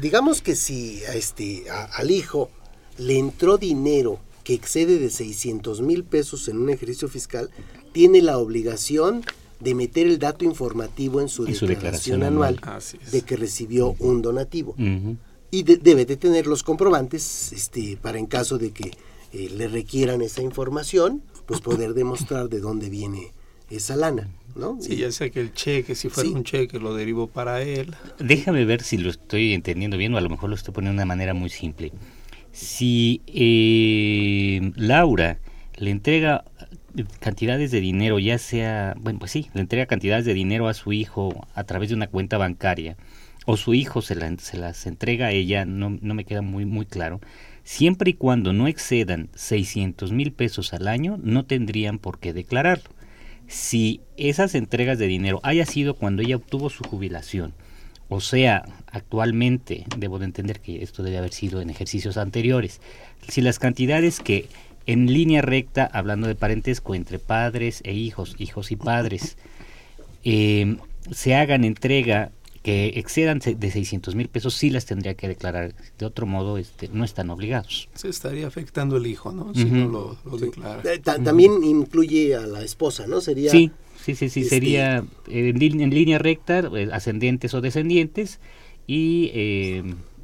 Digamos que si a este, al hijo le entró dinero que excede de 600 mil pesos en un ejercicio fiscal, tiene la obligación de meter el dato informativo en su, declaración, anual, de que recibió un donativo. Y debe de tener los comprobantes este, para en caso de que eh, le requieran esa información, pues poder demostrar de dónde viene esa lana. ¿no? Sí, ya sea que el cheque, si fuera un cheque, lo derivo para él. Déjame ver si lo estoy entendiendo bien o a lo mejor lo estoy poniendo de una manera muy simple Si eh, Laura le entrega cantidades de dinero, ya sea, bueno, pues sí, le entrega cantidades de dinero a su hijo a través de una cuenta bancaria, o su hijo se, se las entrega a ella, no, no me queda muy, muy claro, siempre y cuando no excedan 600 mil pesos al año, no tendrían por qué declararlo. Si esas entregas de dinero haya sido cuando ella obtuvo su jubilación, o sea, actualmente, debo de entender que esto debe haber sido en ejercicios anteriores, si las cantidades que en línea recta, hablando de parentesco entre padres e hijos, hijos y padres, eh, se hagan entrega que excedan de 600 mil pesos, sí las tendría que declarar. De otro modo, este, no están obligados. Se estaría afectando el hijo, ¿no? Si no lo, declara. Eh, también incluye a la esposa, ¿no? Sería. Sí, sí, sí, sí. Este sería en, línea recta, eh, ascendentes o descendientes, y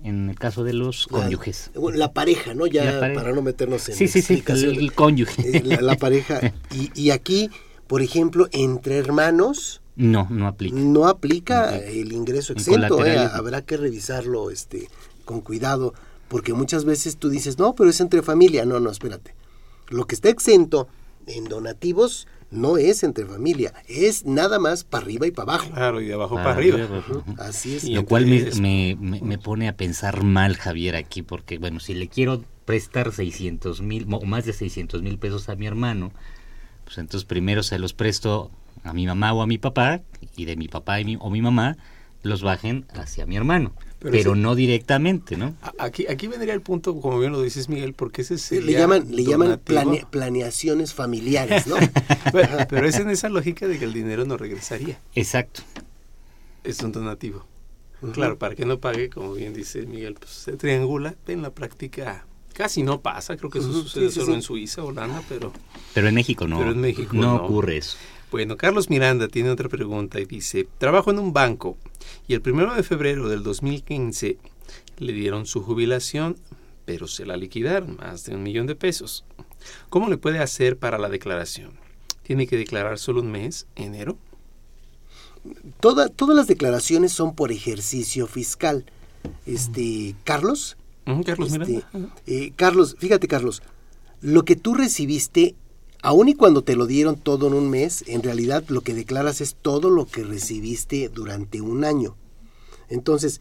en el caso de los cónyuges. La pareja, ¿no? Ya para no meternos en Sí, sí, sí, el, cónyuge. Eh, la, pareja. *laughs* Y, aquí, por ejemplo, entre hermanos... No, no aplica. No aplica el ingreso exento, ¿eh? habrá que revisarlo este con cuidado, porque muchas veces tú dices, no, pero es entre familia. No, no, espérate. Lo que está exento en donativos no es entre familia, es nada más para arriba y para abajo. Claro, y de abajo para arriba. Así es. Lo cual me, me, pone a pensar mal, Javier, aquí, porque, bueno, si le quiero prestar 600 mil o más de 600 mil pesos a mi hermano, pues entonces primero se los presto a mi mamá o a mi papá, y de mi papá y o mi mamá los bajen hacia mi hermano pero, no directamente, ¿no? Aquí, aquí vendría el punto, como bien lo dices, Miguel, porque ese es Le llaman, le llaman planeaciones familiares, ¿no? *laughs* pero, es en esa lógica de que el dinero no regresaría. Exacto. Es un donativo. Claro, para que no pague, como bien dice Miguel, pues se triangula. En la práctica casi no pasa, creo que eso sucede solo en Suiza, Holanda, pero... Pero en México no. Pero en México no ocurre eso. Bueno, Carlos Miranda tiene otra pregunta y dice, trabajo en un banco y el primero de febrero del 2015 le dieron su jubilación, pero se la liquidaron, más de un millón de pesos. ¿Cómo le puede hacer para la declaración? ¿Tiene que declarar solo un mes, enero? todas las declaraciones son por ejercicio fiscal. Este, Carlos. Carlos este. Eh, Carlos, fíjate Carlos, lo que tú recibiste Aún y cuando te lo dieron todo en un mes, en realidad lo que declaras es todo lo que recibiste durante un año. Entonces,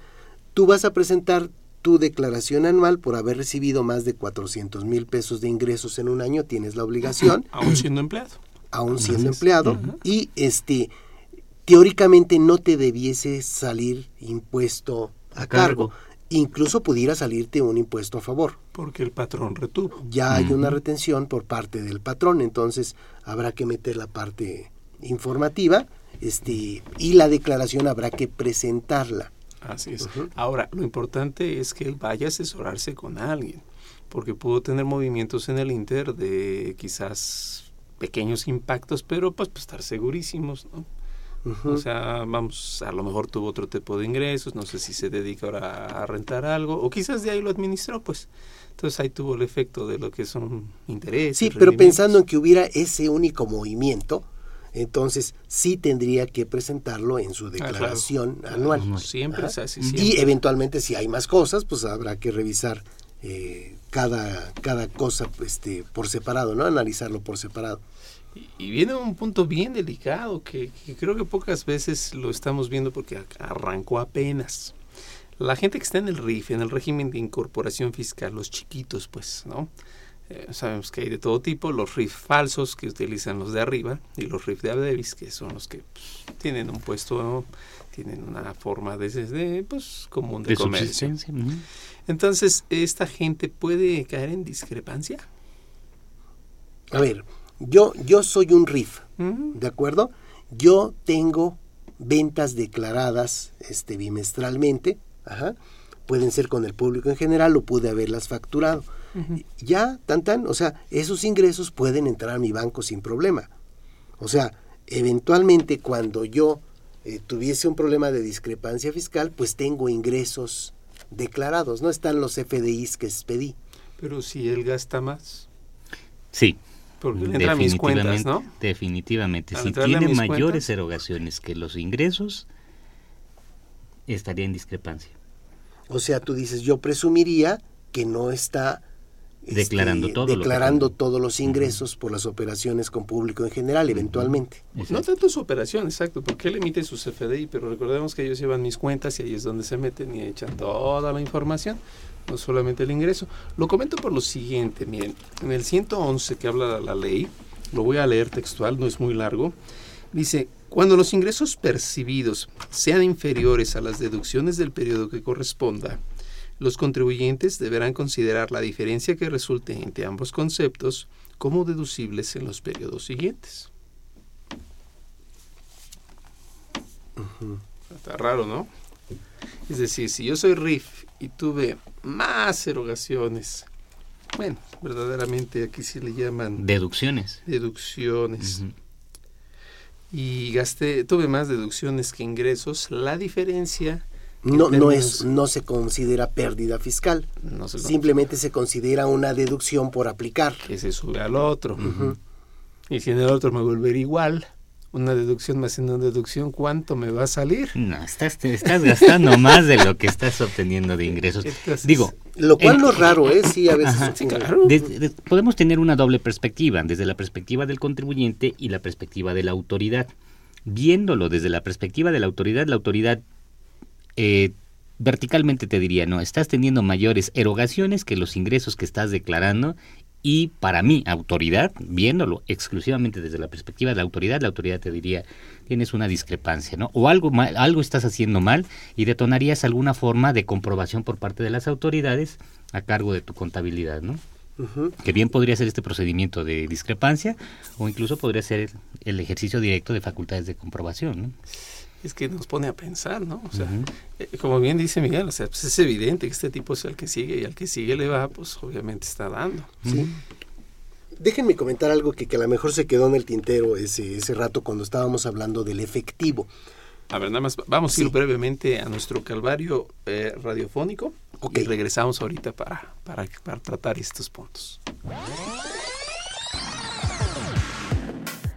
tú vas a presentar tu declaración anual por haber recibido más de 400 mil pesos de ingresos en un año, tienes la obligación. *clears throat* Aún siendo empleado. Aún siendo empleado. Y este, teóricamente no te debiese salir impuesto a, cargo incluso pudiera salirte un impuesto a favor. Porque el patrón retuvo. Ya hay una retención por parte del patrón, entonces habrá que meter la parte informativa este, y la declaración habrá que presentarla. Así es. Ahora, lo importante es que él vaya a asesorarse con alguien, porque pudo tener movimientos en el Inter de quizás pequeños impactos, pero pues, pues estar segurísimos, ¿no? O sea, vamos, a lo mejor tuvo otro tipo de ingresos, no sé si se dedica ahora a rentar algo, o quizás de ahí lo administró, pues. Entonces ahí tuvo el efecto de lo que son intereses. Sí, pero pensando en que hubiera ese único movimiento, entonces sí tendría que presentarlo en su ah, declaración anual. siempre es así. Y eventualmente si hay más cosas, pues habrá que revisar eh, cada, cada cosa este, por separado, ¿no? Analizarlo por separado. Y viene un punto bien delicado que, creo que pocas veces lo estamos viendo porque arrancó apenas. La gente que está en el RIF, en el régimen de incorporación fiscal, los chiquitos, pues, ¿no? Eh, sabemos que hay de todo tipo, los RIF falsos que utilizan los de arriba y los RIF de Abdevis, que son los que pues, tienen un puesto, tienen una forma de, pues, común de, comercio. Entonces, ¿esta gente puede caer en discrepancia? A ver, yo, yo soy un RIF, ¿de acuerdo? Yo tengo ventas declaradas este, bimestralmente, pueden ser con el público en general o pude haberlas facturado. Ya, tan tan, o sea, esos ingresos pueden entrar a mi banco sin problema. O sea, eventualmente cuando yo eh, tuviese un problema de discrepancia fiscal, pues tengo ingresos declarados, no están los FDIs que expedí. Pero si él gasta más. Sí, porque entra mis cuentas, ¿no? Definitivamente. si tiene mayores erogaciones que los ingresos, estaría en discrepancia. O sea, tú dices, yo presumiría que no está este, declarando todo declarando todos los ingresos por las operaciones con público en general eventualmente. No tanto su operación exacto porque él emite su CFDI pero recordemos que ellos llevan mis cuentas y ahí es donde se meten y echan toda la información no solamente el ingreso. Lo comento por lo siguiente miren en el 111 que habla la ley lo voy a leer textual no es muy largo dice cuando los ingresos percibidos sean inferiores a las deducciones del periodo que corresponda los contribuyentes deberán considerar la diferencia que resulte entre ambos conceptos como deducibles en los periodos siguientes. Está raro, ¿no? Es decir, si yo soy RIF y tuve más erogaciones, bueno, verdaderamente aquí se le llaman... Deducciones. Deducciones. Y gasté, tuve más deducciones que ingresos, la diferencia no, no, es, no se considera pérdida fiscal. Simplemente se considera una deducción por aplicar. Que se sube al otro. Y si en el otro me volver igual, una deducción más una deducción, ¿cuánto me va a salir? No, estás, estás gastando *laughs* más de lo que estás obteniendo de ingresos. Digo, lo cual no es raro, ¿eh? Sí, a veces. podemos tener una doble perspectiva, desde la perspectiva del contribuyente y la perspectiva de la autoridad. Viéndolo desde la perspectiva de la autoridad, la autoridad eh, verticalmente te diría, no, estás teniendo mayores erogaciones que los ingresos que estás declarando y para mí, autoridad, viéndolo exclusivamente desde la perspectiva de la autoridad, la autoridad te diría, tienes una discrepancia, ¿no? O algo, algo estás haciendo mal y detonarías alguna forma de comprobación por parte de las autoridades a cargo de tu contabilidad, ¿no? Que bien podría ser este procedimiento de discrepancia o incluso podría ser el ejercicio directo de facultades de comprobación, ¿no? Es que nos pone a pensar, ¿no? O sea, eh, como bien dice Miguel, o sea, pues es evidente que este tipo es el que sigue y al que sigue le va, pues obviamente está dando. Sí. Déjenme comentar algo que, que, a lo mejor se quedó en el tintero ese, ese rato cuando estábamos hablando del efectivo. A ver, nada más vamos a ir brevemente a nuestro calvario eh, radiofónico y regresamos ahorita para, para, para tratar estos puntos.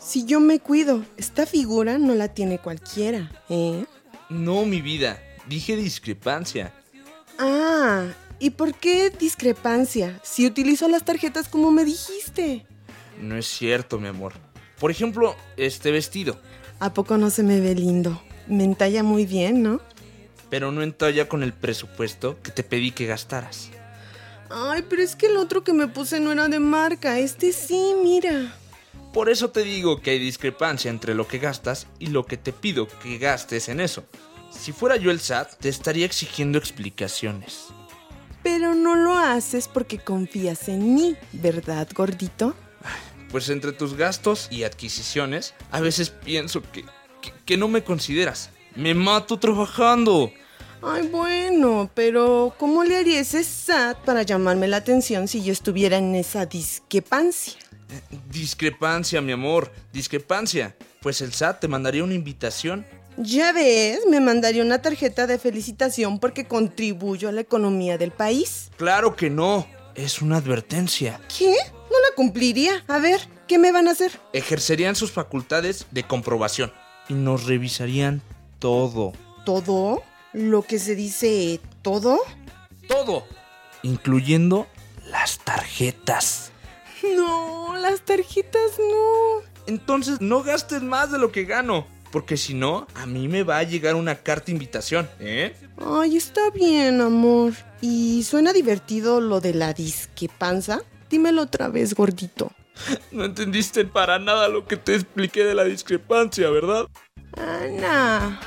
Si yo me cuido, esta figura no la tiene cualquiera, ¿eh? No, mi vida, dije discrepancia. Ah, ¿y por qué discrepancia? Si utilizo las tarjetas como me dijiste. No es cierto, mi amor. Por ejemplo, este vestido. ¿A poco no se me ve lindo? Me entalla muy bien, ¿no? Pero no entalla con el presupuesto que te pedí que gastaras. Ay, pero es que el otro que me puse no era de marca. Este sí, mira. Por eso te digo que hay discrepancia entre lo que gastas y lo que te pido que gastes en eso. Si fuera yo el SAT, te estaría exigiendo explicaciones. Pero no lo haces porque confías en mí, ¿verdad, gordito? Pues entre tus gastos y adquisiciones, a veces pienso que, que, no me consideras. Me mato trabajando. Ay, bueno, pero ¿cómo le haría ese SAT para llamarme la atención si yo estuviera en esa discrepancia? Discrepancia, mi amor, discrepancia. Pues el SAT te mandaría una invitación. Ya ves, me mandaría una tarjeta de felicitación porque contribuyo a la economía del país. Claro que no, es una advertencia. ¿Qué? No la cumpliría. A ver, ¿qué me van a hacer? Ejercerían sus facultades de comprobación y nos revisarían todo. ¿Todo? ¿Lo que se dice todo? Todo, incluyendo las tarjetas. No, las tarjetas no. Entonces no gastes más de lo que gano. Porque si no, a mí me va a llegar una carta invitación, ¿eh? Ay, está bien, amor. ¿Y suena divertido lo de la disque panza? Dímelo otra vez, gordito. *laughs* No entendiste para nada lo que te expliqué de la discrepancia, ¿verdad? Ah,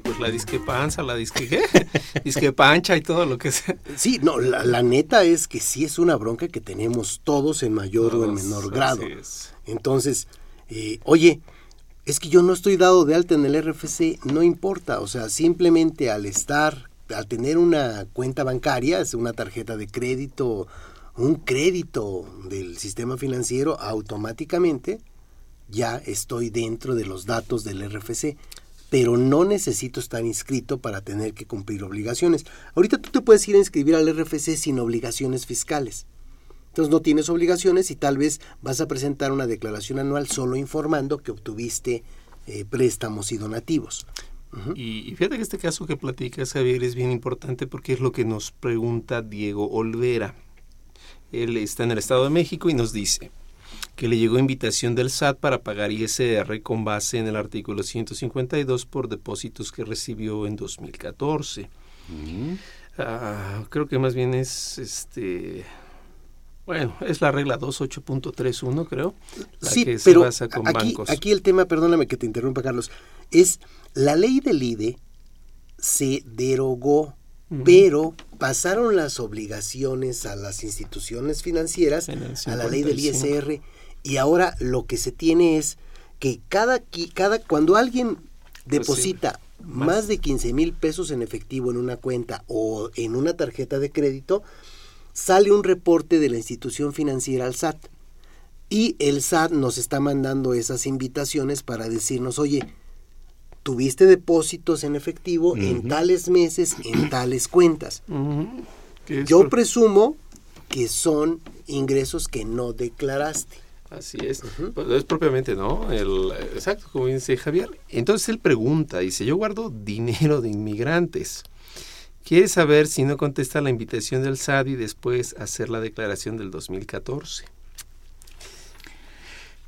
Pues la discrepancia, la disque, *laughs* discrepancha y todo lo que sea. Sí, no, la, la, neta es que sí es una bronca que tenemos todos en mayor todos, o en menor grado. Entonces, eh, oye, es que yo no estoy dado de alta en el RFC, no importa, o sea, simplemente al estar, al tener una cuenta bancaria, es una tarjeta de crédito, un crédito del sistema financiero, automáticamente ya estoy dentro de los datos del RFC pero no necesito estar inscrito para tener que cumplir obligaciones. Ahorita tú te puedes ir a inscribir al RFC sin obligaciones fiscales. Entonces no tienes obligaciones y tal vez vas a presentar una declaración anual solo informando que obtuviste eh, préstamos y donativos. Y, y, fíjate que este caso que platicas, Javier, es bien importante porque es lo que nos pregunta Diego Olvera. Él está en el Estado de México y nos dice, que le llegó invitación del SAT para pagar ISR con base en el artículo 152 por depósitos que recibió en 2014. Mm. Uh, creo que más bien es este bueno, es la regla 28.31, creo, la sí, que se pero basa con aquí, bancos. Aquí el tema, perdóname que te interrumpa, Carlos, es la ley del IDE se derogó, uh -huh. pero pasaron las obligaciones a las instituciones financieras, a la ley del ISR, y ahora lo que se tiene es que cada, cada cuando alguien deposita Pues más. más de 15 mil pesos en efectivo en una cuenta o en una tarjeta de crédito, sale un reporte de la institución financiera al SAT. Y el SAT nos está mandando esas invitaciones para decirnos, oye, tuviste depósitos en efectivo uh -huh. en tales meses, en tales cuentas. Uh -huh. Yo presumo que son ingresos que no declaraste. Así es. Uh -huh. pues es propiamente, ¿no? El, exacto, como dice Javier. Entonces él pregunta, dice, yo guardo dinero de inmigrantes. Quiere saber si no contesta la invitación del SAT y después hacer la declaración del 2014.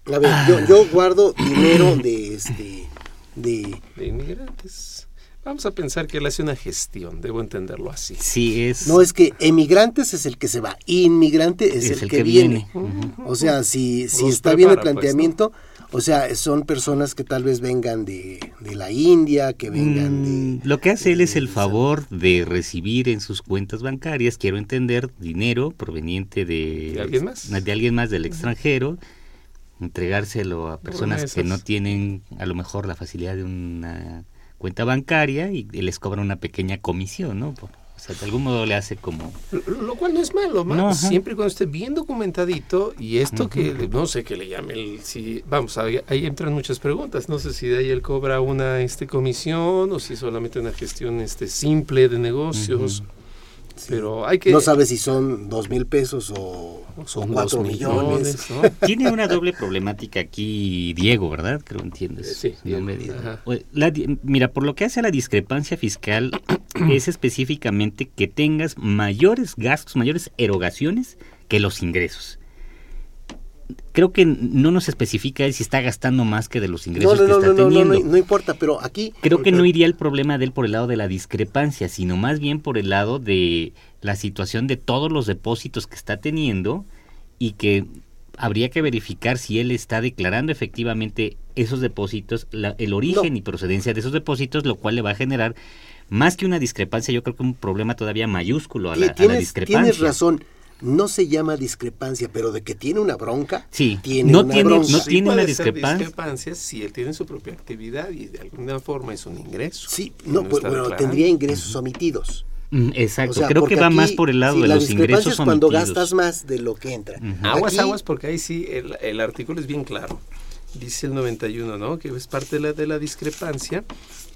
A ver, ah. yo, yo, guardo dinero de este de, de inmigrantes. Vamos a pensar que él hace una gestión, debo entenderlo así. Sí, es. No, es que emigrantes es el que se va, inmigrante es, Es el, el que, que viene. viene. O sea, si, si está bien el pues, planteamiento, o sea, son personas que tal vez vengan de, de la India, que vengan Mm, de... Lo que hace él es el favor de recibir en sus cuentas bancarias, quiero entender, dinero proveniente de, ¿De alguien más? de alguien más del extranjero, entregárselo a personas que no tienen a lo mejor la facilidad de una cuenta bancaria y les cobra una pequeña comisión, ¿no? Por- O sea, de algún modo le hace como... Lo- cual no es malo, ¿no? Siempre y cuando esté bien documentadito y esto que no sé qué le llame el si vamos ahí, ahí entran muchas preguntas. No sé si de ahí él cobra una este comisión o si solamente una gestión este simple de negocios pero hay que No sabes si son dos mil pesos o, son cuatro dos millones. ¿no? *laughs* Tiene una doble problemática aquí Diego, ¿verdad? Creo entiendes. Sí, Diego, ajá. Oye, la di- mira, por lo que hace a la discrepancia fiscal, *clears throat* es específicamente que tengas mayores gastos, mayores erogaciones que los ingresos. Creo que no nos especifica él si está gastando más que de los ingresos no, no, que está no, teniendo. no, importa, pero aquí... Creo que no iría el problema de él por el lado de la discrepancia, sino más bien por el lado de la situación de todos los depósitos que está teniendo y que habría que verificar si él está declarando efectivamente esos depósitos, la- el origen y procedencia de esos depósitos, lo cual le va a generar más que una discrepancia, yo creo que un problema todavía mayúsculo a la, a la Tienes, discrepancia. tienes razón, no se llama discrepancia, pero de que tiene una bronca, Sí, tiene no una tiene- bronca. no Sí tiene una discrepancia. discrepancia si él tiene su propia actividad y de alguna forma es un ingreso Sí, no, pues, bueno, declarando. tendría ingresos omitidos. Mm, Exacto, O sea, creo que porque va aquí, más por el lado sí, de la los ingresos es cuando omitidos. gastas más de lo que entra. Aguas, Aquí- aguas, porque ahí sí el, el artículo es bien claro. Dice el 91, ¿no? Que es parte de la, de la discrepancia,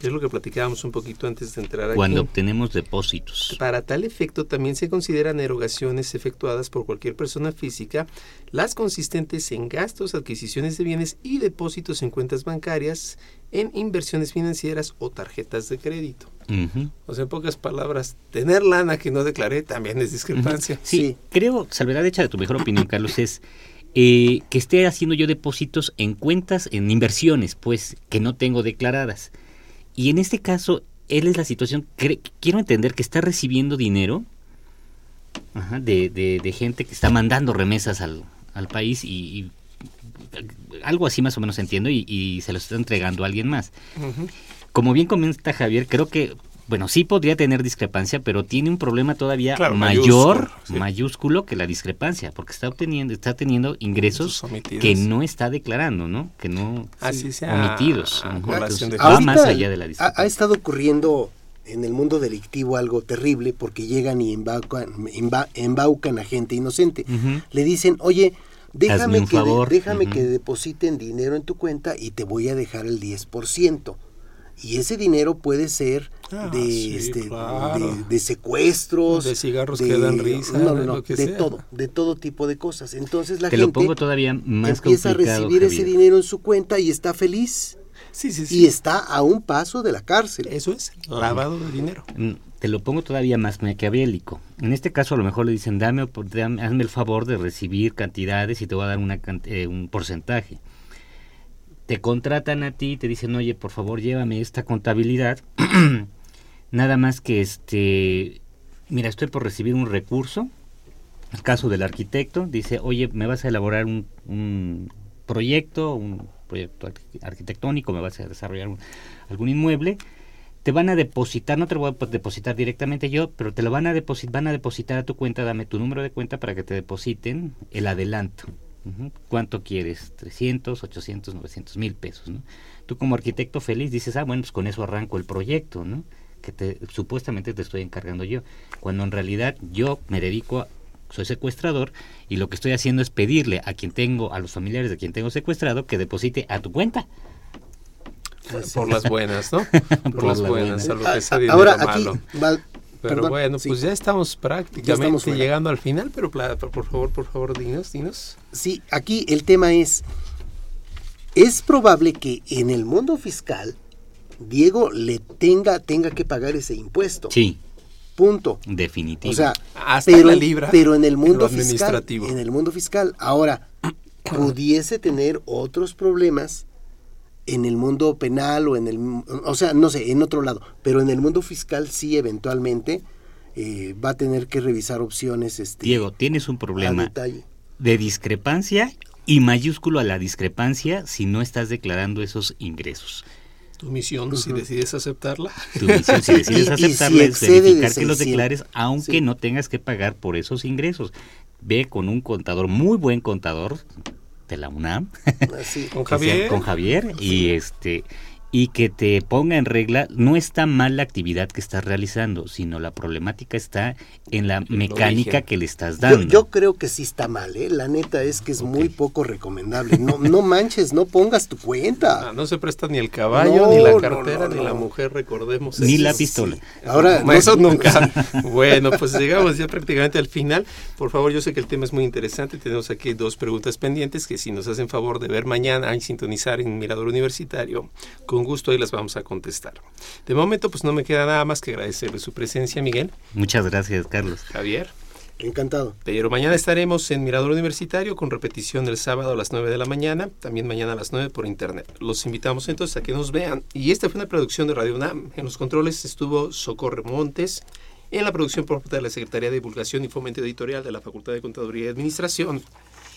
que es lo que platicábamos un poquito antes de entrar Cuando aquí. obtenemos depósitos. Para tal efecto también se consideran erogaciones efectuadas por cualquier persona física, las consistentes en gastos, adquisiciones de bienes y depósitos en cuentas bancarias, en inversiones financieras o tarjetas de crédito. Ujú. O sea, en pocas palabras, tener lana que no declaré también es discrepancia. Sí, creo, salvedad hecha de tu mejor opinión, Carlos, es eh, que esté haciendo yo depósitos en cuentas, en inversiones, pues, que no tengo declaradas. y en este caso, él es la situación, quiero entender que está recibiendo dinero de, de, gente que está mandando remesas al, al país y, algo así más o menos entiendo y, se lo está entregando a alguien más. Como bien comenta Javier, creo que bueno, sí podría tener discrepancia, pero tiene un problema todavía mayor, mayúsculo, que la discrepancia, porque está obteniendo, está teniendo ingresos que no está declarando, ¿no? Que no Así omitidos. va más allá de la discrepancia. Ha, estado ocurriendo en el mundo delictivo algo terrible porque llegan y embaucan, embaucan a gente inocente. Le dicen, oye, déjame, que, déjame que depositen dinero en tu cuenta y te voy a dejar el 10% y ese dinero puede ser ah, de, este, de, secuestros, de cigarros que dan risa, de todo, de todo tipo de cosas. Entonces la Te gente lo pongo todavía más empieza a recibir ese dinero en su cuenta y está feliz. Sí, sí, sí. Y está a un paso de la cárcel. Eso es, lavado de dinero. Mm, te lo pongo todavía más maquiavélico. En este caso a lo mejor le dicen, dame, hazme el favor de recibir cantidades y te voy a dar una, eh, un porcentaje te contratan a ti te dicen, oye, por favor, llévame esta contabilidad. *clears throat* Nada más que este, mira, estoy por recibir un recurso. El caso del arquitecto dice, oye, me vas a elaborar un, proyecto, un proyecto arquitectónico, me vas a desarrollar algún inmueble. Te van a depositar, no te lo voy a depositar directamente yo, pero te lo van a depositar, van a depositar a tu cuenta, dame tu número de cuenta para que te depositen el adelanto. ¿Cuánto quieres? 300, 800, 900 mil pesos. ¿no? Tú como arquitecto feliz dices, ah, bueno, pues con eso arranco el proyecto, ¿no? que te, supuestamente te estoy encargando yo. Cuando en realidad yo me dedico a, soy secuestrador y lo que estoy haciendo es pedirle a quien tengo, a los familiares de quien tengo secuestrado, que deposite a tu cuenta. Por las buenas, ¿no? *laughs* Por, las, buenas, Ahora, aquí, pero bueno, pues ya estamos prácticamente llegando al final, pero por favor, por favor, dinos, dinos. Sí, aquí el tema es, es probable que en el mundo fiscal Diego le tenga, tenga que pagar ese impuesto. Sí. Punto. Definitivo. O sea, hasta pero, la libra. Pero en el mundo administrativo. fiscal, en el mundo fiscal, ahora *clears throat* pudiese tener otros problemas en el mundo penal o en el, o sea, no sé, en otro lado, pero en el mundo fiscal sí eventualmente eh, va a tener que revisar opciones. Este, Diego, tienes un problema de discrepancia y mayúsculo a la discrepancia si no estás declarando esos ingresos. Tu misión, si decides aceptarla. Tu misión, si decides *laughs* aceptarla, es verificar que los declares, aunque no tengas que pagar por esos ingresos. Ve con un contador, muy buen contador, de la UNAM. *laughs* con Javier. con Javier y este y que te ponga en regla, no está mal la actividad que estás realizando, sino la problemática está en la mecánica que le estás dando. Yo, creo que sí está mal, ¿eh? la neta es que es muy poco recomendable. No, no manches, no pongas tu cuenta. Ah, no se presta ni el caballo, ni la cartera, ni la mujer, recordemos. Ni la pistola. Ahora, eso nunca. *laughs* bueno, pues llegamos ya prácticamente al final. Por favor, yo sé que el tema es muy interesante. Tenemos aquí dos preguntas pendientes que si nos hacen favor de ver mañana y sintonizar en Mirador Universitario con gusto ahí las vamos a contestar. De momento, pues no me queda nada más que agradecerle su presencia, Miguel. Muchas gracias, Carlos. Javier. Encantado. Pero mañana estaremos en Mirador Universitario con repetición el sábado a las 9 de la mañana, también mañana a las 9 por internet. Los invitamos entonces a que nos vean. Y esta fue una producción de Radio UNAM. En los controles estuvo Socorro Montes. En la producción por parte de la Secretaría de Divulgación y Fomento Editorial de la Facultad de Contaduría y Administración,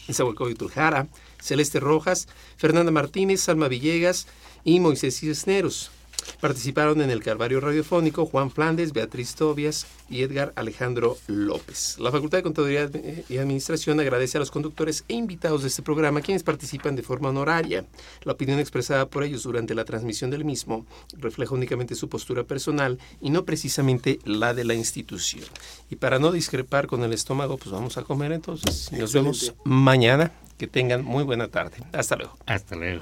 y Turjara, Celeste Rojas, Fernanda Martínez, Alma Villegas, y Moisés Cisneros. Participaron en el Calvario Radiofónico Juan Flandes, Beatriz Tobias y Edgar Alejandro López. La Facultad de Contaduría y Administración agradece a los conductores e invitados de este programa quienes participan de forma honoraria. La opinión expresada por ellos durante la transmisión del mismo refleja únicamente su postura personal y no precisamente la de la institución. Y para no discrepar con el estómago, pues vamos a comer entonces. Nos vemos mañana. Que tengan muy buena tarde. Hasta luego. Hasta luego.